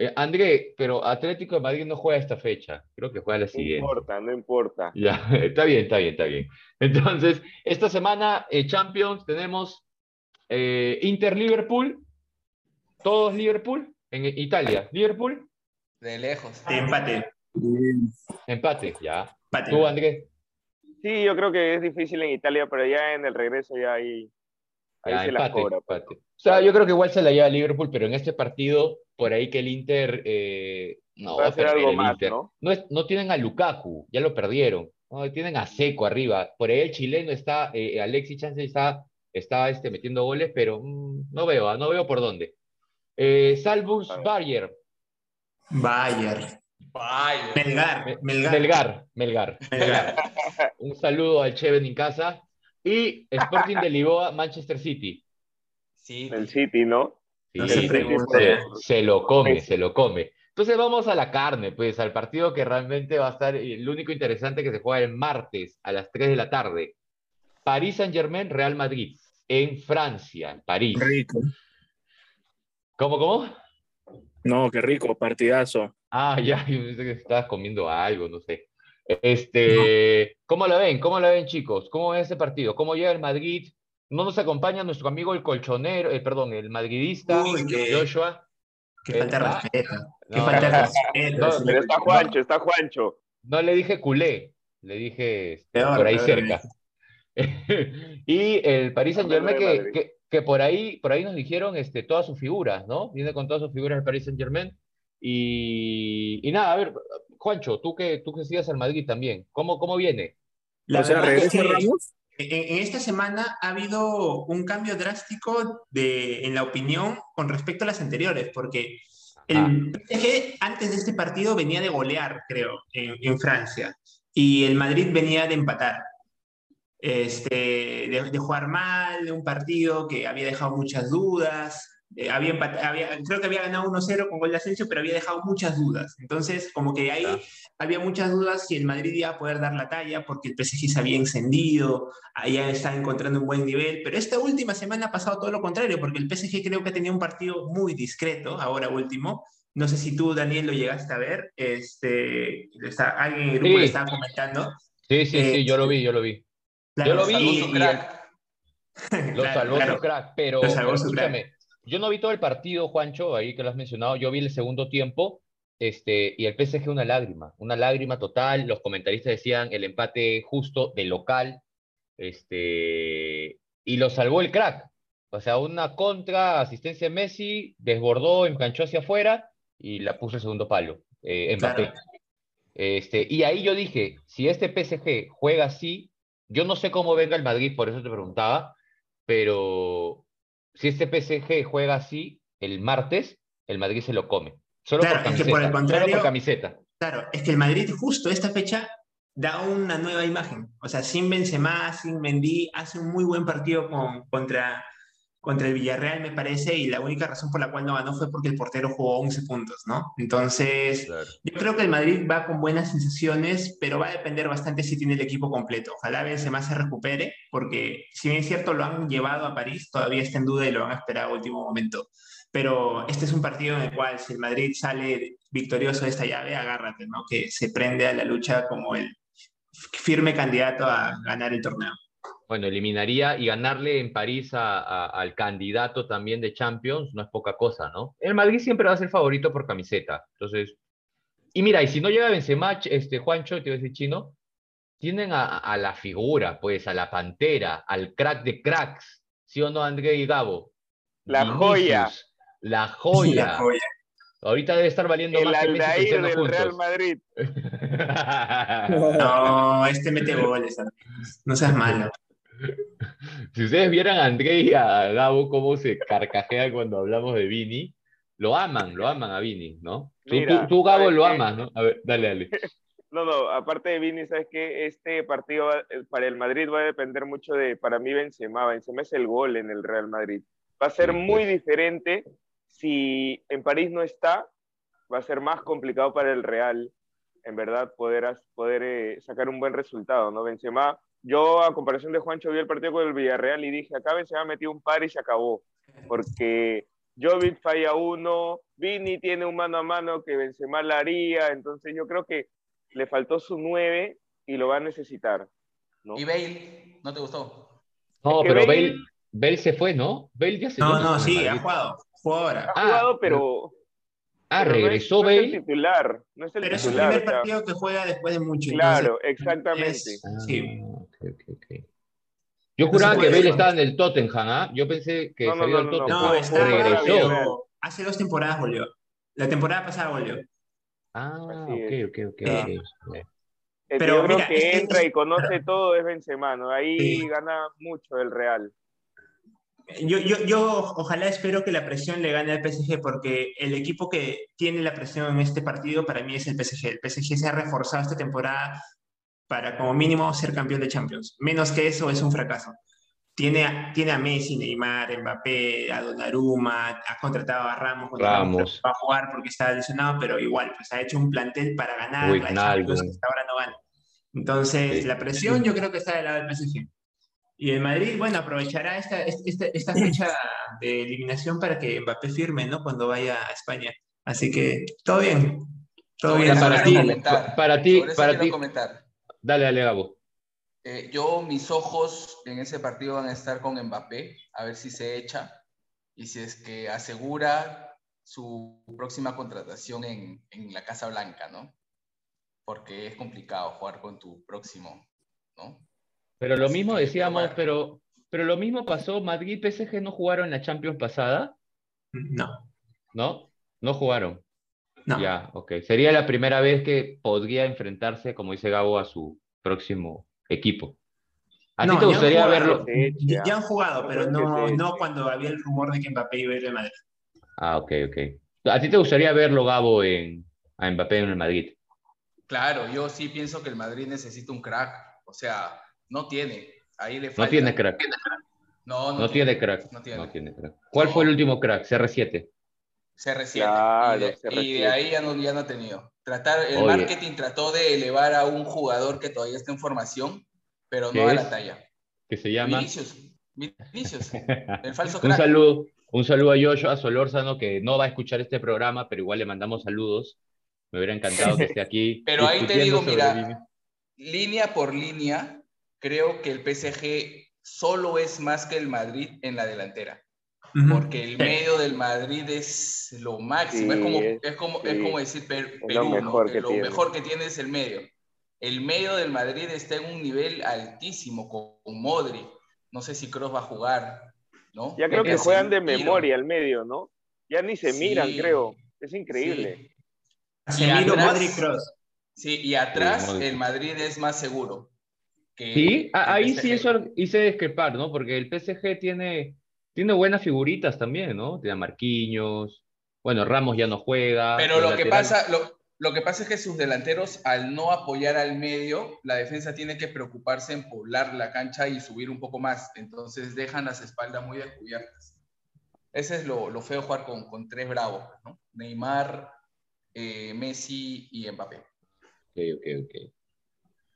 Eh, André, pero Atlético de Madrid no juega esta fecha. Creo que juega la siguiente. No importa, no importa. Ya, está bien, está bien, está bien. Entonces, esta semana, eh, Champions, tenemos eh, Inter-Liverpool. Todos Liverpool en Italia. ¿Liverpool? De lejos. De empate. Empate, ya. Empate. ¿Tú, André? Sí, yo creo que es difícil en Italia, pero ya en el regreso ya ahí, ahí Ya, se las empate, cobra. empate. O sea, yo creo que igual se la lleva Liverpool, pero en este partido, por ahí que el Inter eh, no va a hacer perder algo el más, Inter. ¿no? No, es- no tienen a Lukaku, ya lo perdieron. No, tienen a Seco arriba. Por ahí el chileno está, eh, Alexis Chance está, está este, metiendo goles, pero mm, no veo, ah, no veo por dónde. Eh. Bayern, Bayern. Vaya. Melgar. Melgar. Melgar, Melgar. Melgar. Un saludo al Cheven en casa. Y Sporting de Lisboa, Manchester City. Sí. El City, ¿no? Sí, No se se, pregunta. se- se lo come, se lo come. Entonces vamos a la carne, pues, al partido que realmente va a estar, el único interesante que se juega el martes a las 3 de la tarde. París Saint-Germain, Real Madrid, en Francia, en París. Rico. ¿Cómo, cómo? No, qué rico, partidazo. Ah, ya, yo pensé que estabas comiendo algo, no sé. Este, ¿cómo lo ven? ¿Cómo lo ven, chicos? ¿Cómo ven este partido? ¿Cómo llega el Madrid? No nos acompaña nuestro amigo el colchonero, eh, perdón, el madridista, Uy, qué- Joshua. Qué falta de respeto. Qué no, falta de no, respeto. no, señor. Pero está Juancho, está Juancho. No le dije culé, le dije este, Peor, por ahí peor, cerca. y el Paris Saint Germain que, que, que por ahí, por ahí nos dijeron este, todas sus figuras, ¿no? Viene con todas sus figuras el Paris Saint Germain. Y, y nada, a ver, Juancho, tú que, tú que sigas al Madrid también, ¿cómo, cómo viene? La o sea, regresa que Ramos. En, en esta semana ha habido un cambio drástico de, en la opinión con respecto a las anteriores, porque el PSG antes de este partido venía de golear, creo, en, en Francia, y el Madrid venía de empatar. Este, de, de jugar mal, de un partido que había dejado muchas dudas, eh, había creo que había ganado 1-0 con gol de Asensio, pero había dejado muchas dudas. Entonces, como que ahí había muchas dudas si el Madrid iba a poder dar la talla, porque el PSG se había encendido, ya estaba encontrando un buen nivel, pero esta última semana ha pasado todo lo contrario, porque el PSG creo que tenía un partido muy discreto, ahora último. No sé si tú, Daniel, lo llegaste a ver. Este, está, alguien en el grupo Sí. lo estaba comentando. Sí, sí, Eh, sí, yo lo vi, yo lo vi. Claro, Yo lo vi y- y- Su y- crack. Lo Claro, salvó claro. su crack, pero, Lo salvó pero su crack. Yo no vi todo el partido, Juancho, ahí que lo has mencionado, yo vi el segundo tiempo, este, y el PSG una lágrima, una lágrima total, los comentaristas decían el empate justo de local, este, y lo salvó el crack, o sea, una contra, asistencia de Messi, desbordó, enganchó hacia afuera y la puso el segundo palo, eh, Mbappé. Claro. Este, y ahí yo dije, si este PSG juega así, yo no sé cómo venga el Madrid, por eso te preguntaba, pero si este PSG juega así el martes, el Madrid se lo come. Solo Claro, por es que camiseta. por el solo contrario- por camiseta. Claro, es que el Madrid justo esta fecha da una nueva imagen. O sea, sin Benzema, sin Mendy, hace un muy buen partido con, contra, contra el Villarreal, me parece, y la única razón por la cual no ganó fue porque el portero jugó 11 puntos, ¿no? Entonces, yo creo que el Madrid va con buenas sensaciones, pero va a depender bastante si tiene el equipo completo. Ojalá Benzema se recupere, porque si bien es cierto lo han llevado a París, todavía está en duda y lo van a esperar a último momento. Pero este es un partido en el cual si el Madrid sale victorioso de esta llave, agárrate, ¿no? Que se prende a la lucha como el firme candidato a ganar el torneo. Bueno, eliminaría y ganarle en París a- a- al candidato también de Champions no es poca cosa, ¿no? El Madrid siempre va a ser favorito por camiseta. Entonces, y mira, y si no llega Benzema, este Juancho, te iba a decir chino, tienen a, a la figura, pues, a la pantera, al crack de cracks, ¿sí o no, André y Gabo? La joya. La joya. La joya. Ahorita debe estar valiendo El más que Messi y del Real. Madrid. No, este mete goles. No seas malo. Si ustedes vieran a André y a Gabo cómo se carcajean cuando hablamos de Vini, lo aman, lo aman a Vini, ¿no? Tú, Mira, tú- tú, Gabo, ¿sabes lo qué? amas, ¿no? A ver, dale, dale. No, no, aparte de Vini, sabes que este partido va- eh, para el Madrid va a depender mucho de, para mí, Benzema. Benzema es el gol en el Real Madrid. Va a ser muy diferente si en París no está, va a ser más complicado para el Real, en verdad, poder, poder eh, sacar un buen resultado, ¿no? Benzema, yo a comparación de Juancho vi el partido con el Villarreal y dije, acá Benzema metió un par y se acabó, porque Jovic falla uno, Vini tiene un mano a mano que Benzema la haría, entonces yo creo que le faltó su 9 y lo va a necesitar. ¿no? ¿Y Bale? ¿No te gustó? No, Es que pero Bale- Bale, Bale se fue, ¿no? Bale ya se No, fue no, sí, ha jugado. Jugó ahora. Ha Ah, jugado, pero, Ah, pero no es- regresó no es el Bale. titular, no es el Pero es titular. primer o sea, partido que juega después de mucho. claro, entonces, exactamente. es- Ah, sí. ok, ok, ok. Yo juraba que Bale estaba en el Tottenham, ¿ah? Yo pensé que No, se no, había no, al no, Tottenham. No, está regresó. Hace dos temporadas volvió. La temporada pasada volvió. Ah, Así ok, es. ok, ok. Sí. ok. El Pero yo creo mira, que es entra y conoce todo es Benzema, ¿no? Ahí Sí. gana mucho el Real. Yo, yo, yo ojalá espero que la presión le gane al PSG porque el equipo que tiene la presión en este partido para mí es el PSG. El PSG se ha reforzado esta temporada para como mínimo ser campeón de Champions. Menos que eso es un fracaso. Tiene a, tiene a Messi, Neymar, Mbappé, a Donnarumma, ha contratado a Ramos, Ramos. va a jugar porque está lesionado, pero igual, pues ha hecho un plantel para ganar la Wijnaldum. Champions que hasta ahora no gana. Entonces, Sí. la presión yo creo que está del lado del PSG. Y el Madrid, bueno, aprovechará esta, esta, esta fecha de eliminación para que Mbappé firme, ¿no? Cuando vaya a España. Así que todo bien. Todo Sobre bien. para ti, comentar. para ti, Sobre eso para ti. comentar. Dale, dale, Gabo. Eh, yo, mis ojos en ese partido van a estar con Mbappé, a ver si se echa y si es que asegura su próxima contratación en, en la Casa Blanca, ¿no? Porque es complicado jugar con tu próximo, ¿no? Pero lo mismo decíamos, bueno. pero, pero lo mismo pasó, Madrid y PSG no jugaron en la Champions pasada, No, ¿no? No jugaron. no. Ya, ok. Sería la primera vez que podría enfrentarse, como dice Gabo, a su próximo equipo. ¿A ti te gustaría jugado. verlo? Ya, ya ¿ah? han jugado, No pero no, no cuando había el rumor de que Mbappé iba a ir al Madrid. Ah, ok, ok. ¿A ti te gustaría verlo, Gabo, en, a Mbappé en el Madrid? Claro, yo sí pienso que el Madrid necesita un crack. O sea, no tiene. Ahí le falta. No tiene crack. No, no, No tiene crack. No tiene. No tiene crack. ¿Cuál No. fue el último crack? CR7. CR7. Claro, y, de, CR7. y de ahí ya no, ya no ha tenido. Tratar, el Oye. marketing trató de elevar a un jugador que todavía está en formación, pero ¿Qué no a es? la talla. Que se llama. Vinicius. Vinicius. El falso Un crack. saludo, un saludo a Joshua Solórzano, que no va a escuchar este programa, pero igual le mandamos saludos. Me hubiera encantado que esté aquí. Pero ahí te digo, mira, línea por línea, creo que el PSG solo es más que el Madrid en la delantera. Porque el medio del Madrid es lo máximo. Sí, es, como, es- como, sí. es como decir Per- Perú, lo tiene. mejor que tiene es el medio. El medio del Madrid está en un nivel altísimo con, con Modri. No sé si Kroos va a jugar, ¿no? Ya creo que juegan de tiro. memoria al medio, ¿no? Ya ni se Sí. miran, creo. Es increíble. Sí. Casemiro, atrás- Modric, Kroos. Sí, y atrás el Madrid es más seguro. Que Sí, ahí PSG. sí eso hice discrepar, ¿no? Porque el PSG tiene, tiene buenas figuritas también, ¿no? Tiene a Marquinhos, bueno, Ramos ya no juega. Pero lo que, pasa, lo, lo que pasa es que sus delanteros, al no apoyar al medio, la defensa tiene que preocuparse en poblar la cancha y subir un poco más. Entonces dejan las espaldas muy descubiertas. Ese es lo, lo feo jugar con, con tres bravos, ¿no? Neymar, eh, Messi y Mbappé. Ok, ok, ok.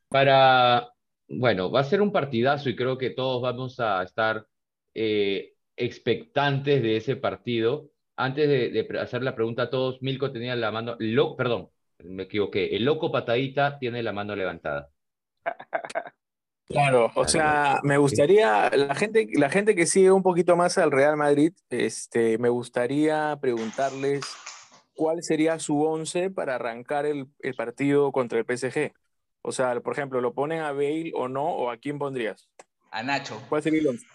Para, bueno, va a ser un partidazo y creo que todos vamos a estar eh, expectantes de ese partido. Antes de, hacer la pregunta a todos, Milko tenía la mano, lo, perdón, me equivoqué, el loco patadita tiene la mano levantada. Claro, o sea, me gustaría, la gente, la gente que sigue un poquito más al Real Madrid, este, me gustaría preguntarles cuál sería su once para arrancar el, el partido contra el PSG. O sea, por ejemplo, ¿lo ponen a Bale o no? ¿O a quién pondrías? A Nacho. ¿Cuál sería el once?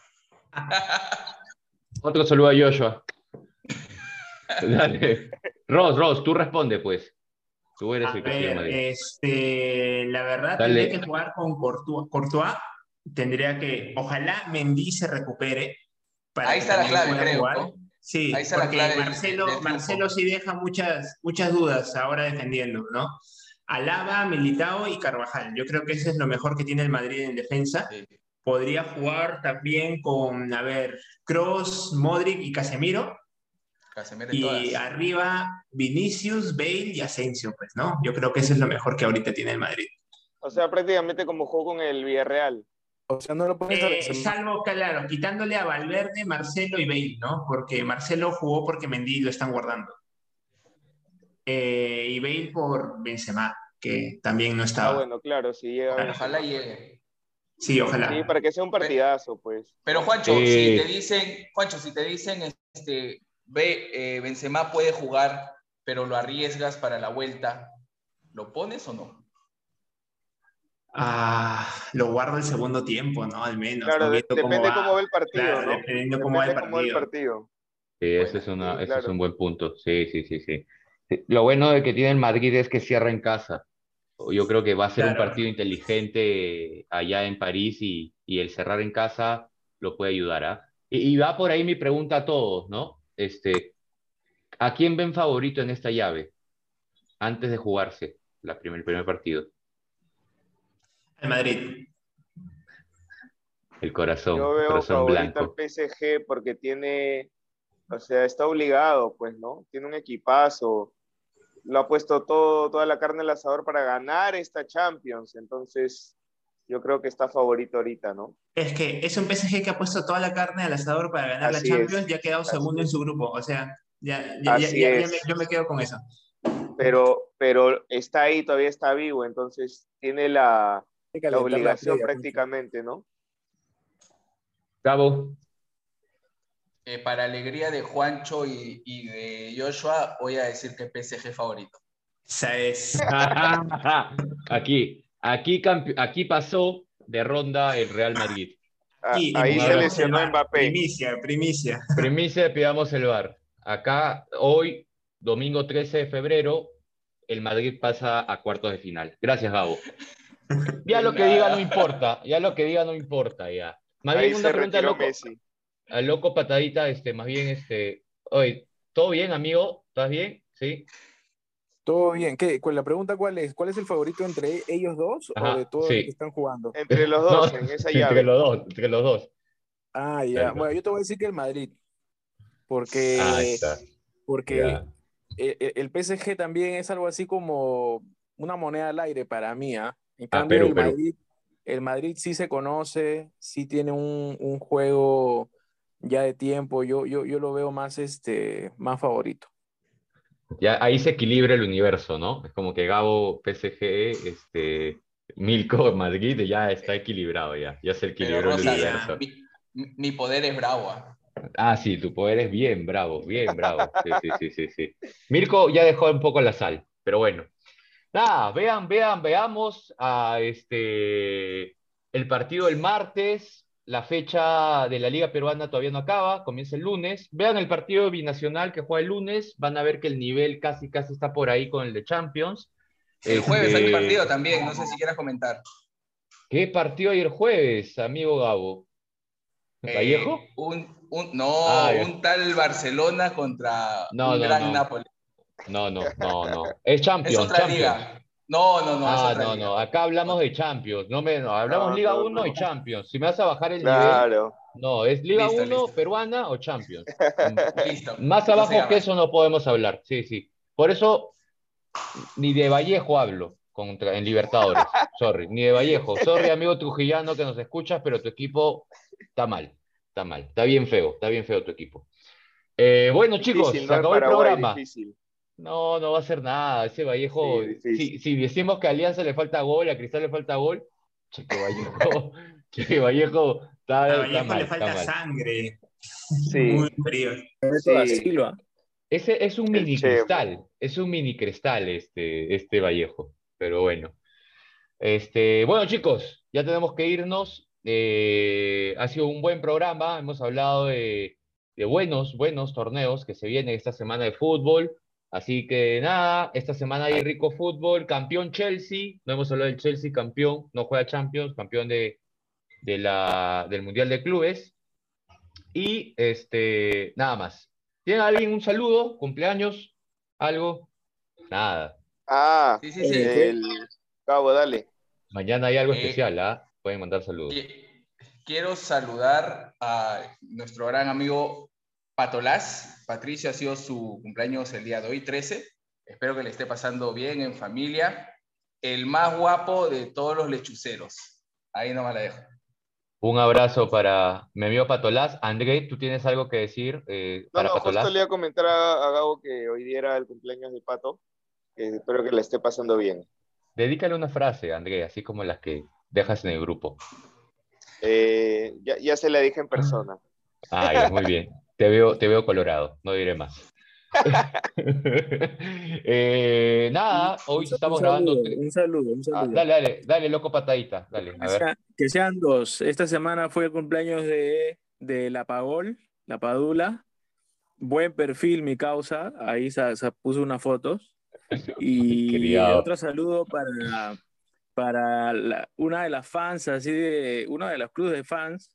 Otro saludo a Joshua. Dale. Ross, Ross, tú responde, pues. Tú eres A el que ver, Madrid. este, la verdad, Dale. tendría que jugar con Courtois. Courtois. Tendría que, ojalá Mendy se recupere. Para Ahí que está la clave, creo. Sí, Ahí está la porque clave del- Marcelo, del triunfo. Marcelo sí deja muchas, muchas dudas ahora defendiendo, ¿no? Alaba, Militao y Carvajal. Yo creo que eso es lo mejor que tiene el Madrid en defensa. Sí. Podría jugar también con, a ver, Kroos, Modric y Casemiro. Casemiro en Y todas. arriba Vinicius, Bale y Asensio, pues, ¿no? Yo creo que eso es lo mejor que ahorita tiene el Madrid. O sea, prácticamente como jugó con el Villarreal. O sea, no lo pones Eh, salvo, claro, quitándole a Valverde, Marcelo y Bale, ¿no? Porque Marcelo jugó porque Mendy lo están guardando. Eh, y Bale por Benzema, que también no Ah, estaba. bueno, claro, si llega. Claro. Ojalá llegue. Sí, ojalá. Sí, para que sea un partidazo, pues. Pero Juancho, si te dicen, Juancho, si te dicen, este, ve, eh, Benzema puede jugar, pero lo arriesgas para la vuelta, ¿lo pones o no? Ah, lo guardo el segundo tiempo, ¿no? Al menos. Claro, depende va. cómo ve el partido, Claro, ¿no? dependiendo cómo va el Depende cómo ve el partido. Sí, ese, Bueno, es, una, sí, ese es un buen punto. Sí, sí, sí, sí. Lo bueno de que tiene el Madrid es que cierra en casa. Yo creo que va a ser un partido inteligente allá en París y, y el cerrar en casa lo puede ayudar, ¿ah? Y, y va por ahí mi pregunta a todos, ¿no? Este, ¿a quién ven favorito en esta llave antes de jugarse la primer, el primer partido? El Madrid. El corazón, Yo el veo corazón favorito blanco. al PSG porque tiene, o sea, está obligado, pues, ¿no? Tiene un equipazo. Lo ha puesto todo, toda la carne al asador para ganar esta Champions. Entonces, yo creo que está favorito ahorita, ¿no? Es que es un PSG que ha puesto toda la carne al asador para ganar Así la Champions es. y ha quedado Así segundo en su grupo. O sea, ya, ya, ya- Así ya- ya es. me- yo me quedo con eso. Pero, pero está ahí, todavía está vivo, entonces tiene la, la obligación prácticamente, ¿no? Cabo, Eh, para alegría de Juancho y, y de Joshua, voy a decir que PSG favorito. Esa es. aquí, aquí, campe- aquí pasó de ronda el Real Madrid. A- Y- y ahí se lesionó. Mbappé. Primicia, primicia. Primicia Pidamos el Bar. Acá, hoy, domingo 13 de febrero, el Madrid pasa a cuartos de final. Gracias, Gabo. Ya lo que diga no importa, ya lo que diga no importa, ya. Más Ahí una se pregunta loco, Messi. Al loco patadita, este, más bien, este, oye, ¿todo bien, amigo? ¿Estás bien? ¿Sí? Todo bien. ¿Qué? ¿Cuál- La pregunta cuál es? ¿Cuál es el favorito entre ellos dos Ajá, o de todos sí. los que están jugando? Entre los dos, No, en esa entre llave. los dos, entre los dos. Ah, ya. Claro. Bueno, yo te voy a decir que el Madrid. Porque, Ahí está. porque Ya. e- e- el PSG también es algo así como una moneda al aire para mí, ¿ah? En cambio, Perú, el Perú. Madrid, el Madrid sí se conoce, sí tiene un, un juego ya de tiempo. Yo, yo, yo lo veo más, este, más favorito. Ya ahí se equilibra el universo, ¿no? Es como que Gabo, PSG, este, Milko, Madrid, ya está equilibrado, ya. Ya se equilibró el universo. mi, mi- poder es bravo. ah. Ah, sí, tu poder es bien bravo, bien bravo. Sí, sí, sí, sí, sí. Mirko ya dejó un poco la sal, pero bueno. Nada, vean, vean, veamos a este el partido el martes. La fecha de la Liga Peruana todavía no acaba, comienza el lunes. Vean el partido binacional que juega el lunes, van a ver que el nivel casi casi está por ahí con el de Champions. El jueves hay un Este, partido también, no sé si quieras comentar. ¿Qué partido hay el jueves, amigo Gabo? Eh, ¿Vallejo? un, un- no, Ah, un tal Barcelona contra No, un no, gran no. Napoli. No, no, no, no. Es Champions. Es otra Champions. liga. No, no, no, Ah, no, liga. no, acá hablamos de Champions, no me, no, hablamos No, Liga no, 1 y. Champions. Si me vas a bajar el nivel, Claro. no, es Liga Listo, 1 listo. peruana o Champions. Listo. Más abajo que eso no podemos hablar, sí, sí. Por eso, ni de Vallejo hablo contra, en Libertadores, sorry, ni de Vallejo. Sorry, amigo trujillano que nos escuchas, pero tu equipo está mal, está mal, está bien feo, está bien feo tu equipo. Eh, bueno, chicos, Difícil, se acabó el programa. difícil. No, no va a ser nada. Ese Vallejo, Sí, si, si decimos que a Alianza le falta gol, a Cristal le falta gol, Cheque Vallejo, Cheque Vallejo está, A está Vallejo mal, le está falta mal. sangre. Sí. Muy frío. Ese es un mini Che, cristal, es un mini cristal este, este Vallejo, pero bueno. Este, bueno, chicos, ya tenemos que irnos. Eh, ha sido un buen programa, hemos hablado de, de buenos, buenos torneos que se vienen esta semana de fútbol. Así que nada, esta semana hay rico fútbol, campeón Chelsea, no hemos hablado del Chelsea campeón, no juega Champions, campeón de, de la, del Mundial de Clubes. Y este, nada más. ¿Tiene alguien un saludo? ¿Cumpleaños? ¿Algo? Nada. Ah, Sí, sí, sí. el cabo, dale. Mañana hay algo Eh, especial, ¿ah? Pueden mandar saludos. Qui- Quiero saludar a nuestro gran amigo Patolás. Patricio ha sido su cumpleaños el día de hoy, 13. Espero que le esté pasando bien en familia. El más guapo de todos los lechuceros. Ahí nomás la dejo. Un abrazo para mi amigo Patolás. André, ¿tú tienes algo que decir eh, No, para no, Patolás? justo le iba a comentar a, a Gabo que hoy día era el cumpleaños de Pato. que espero que le esté pasando bien. Dedícale una frase, André, así como las que dejas en el grupo. Eh, ya, ya se la dije en persona. Ah, ya, muy bien. Te veo, te veo colorado, no diré más. Eh, nada, hoy Un estamos saludo, grabando. Un saludo, un Ah, saludo. dale, dale, dale, loco patadita. Dale, a Que, ver. sea- que sean dos. Esta semana fue el cumpleaños de, de la Pagol, la Padula. Buen perfil, mi causa. Ahí se, se puso unas fotos. Y Criado. otro saludo para, para la- una de las fans, así de uno de los clubes de fans.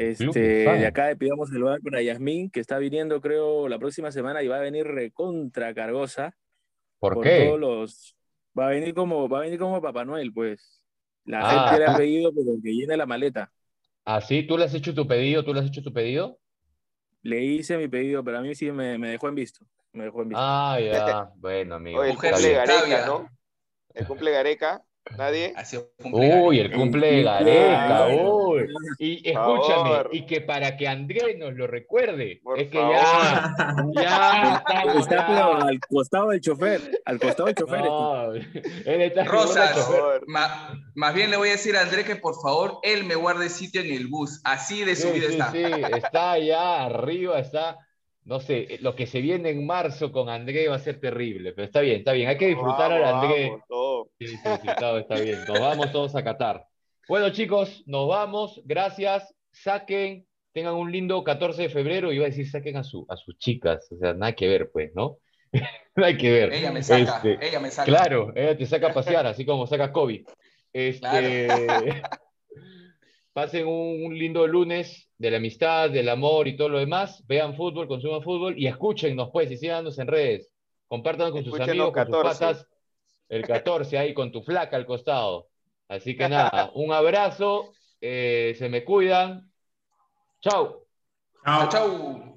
Este, de acá de Pidamos el Bar para Yasmín, que está viniendo, creo, la próxima semana y va a venir recontra cargosa ¿Por por qué? todos los va a venir como va a venir como Papá Noel pues la Ah. gente le ha pedido pero que llene la maleta ¿Ah, sí? ¿Tú le has hecho tu pedido? ¿Tú le has hecho tu pedido? le hice mi pedido pero a mí sí me, me dejó en visto me dejó en visto Ah, ya. Bueno, amigo. Oye, el cumple. Gareca, ¿no? El cumple Gareca, nadie. Ha sido cumpleaños. Uy, el cumple de Gareca, uy. Y escúchame, favor. y que para que Andrés nos lo recuerde, Por es que favor. ya, está ya. al costado del chofer al costado del chofer está. No, él está Rosas, chofer. ma- más bien le voy a decir a André que por favor él me guarde sitio en el bus. Así de Sí, subida sí, está. sí, está allá arriba, está, no sé, lo que se viene en marzo con André va a ser terrible, pero está bien, está bien, hay que disfrutar al Vamos, André. vamos, está bien. Nos vamos todos a Qatar. Bueno, chicos, nos vamos. Gracias. Saquen, tengan un lindo 14 de febrero. Iba a decir, saquen a, su, a sus chicas. O sea, nada que ver, pues, ¿no? nada que ver. Ella me saca, Este, ella me saca. Claro, ella te saca a pasear, así como saca COVID. Este, pasen un, un lindo lunes de la amistad, del amor y todo lo demás. Vean fútbol, consuman fútbol y escúchennos, pues, y síganos en redes. Compártanos con sus Escúchenos amigos, con sus 14. patas. El 14 ahí con tu flaca al costado. Así que nada, un abrazo, eh, se me cuidan. Chao. Chao. Chau.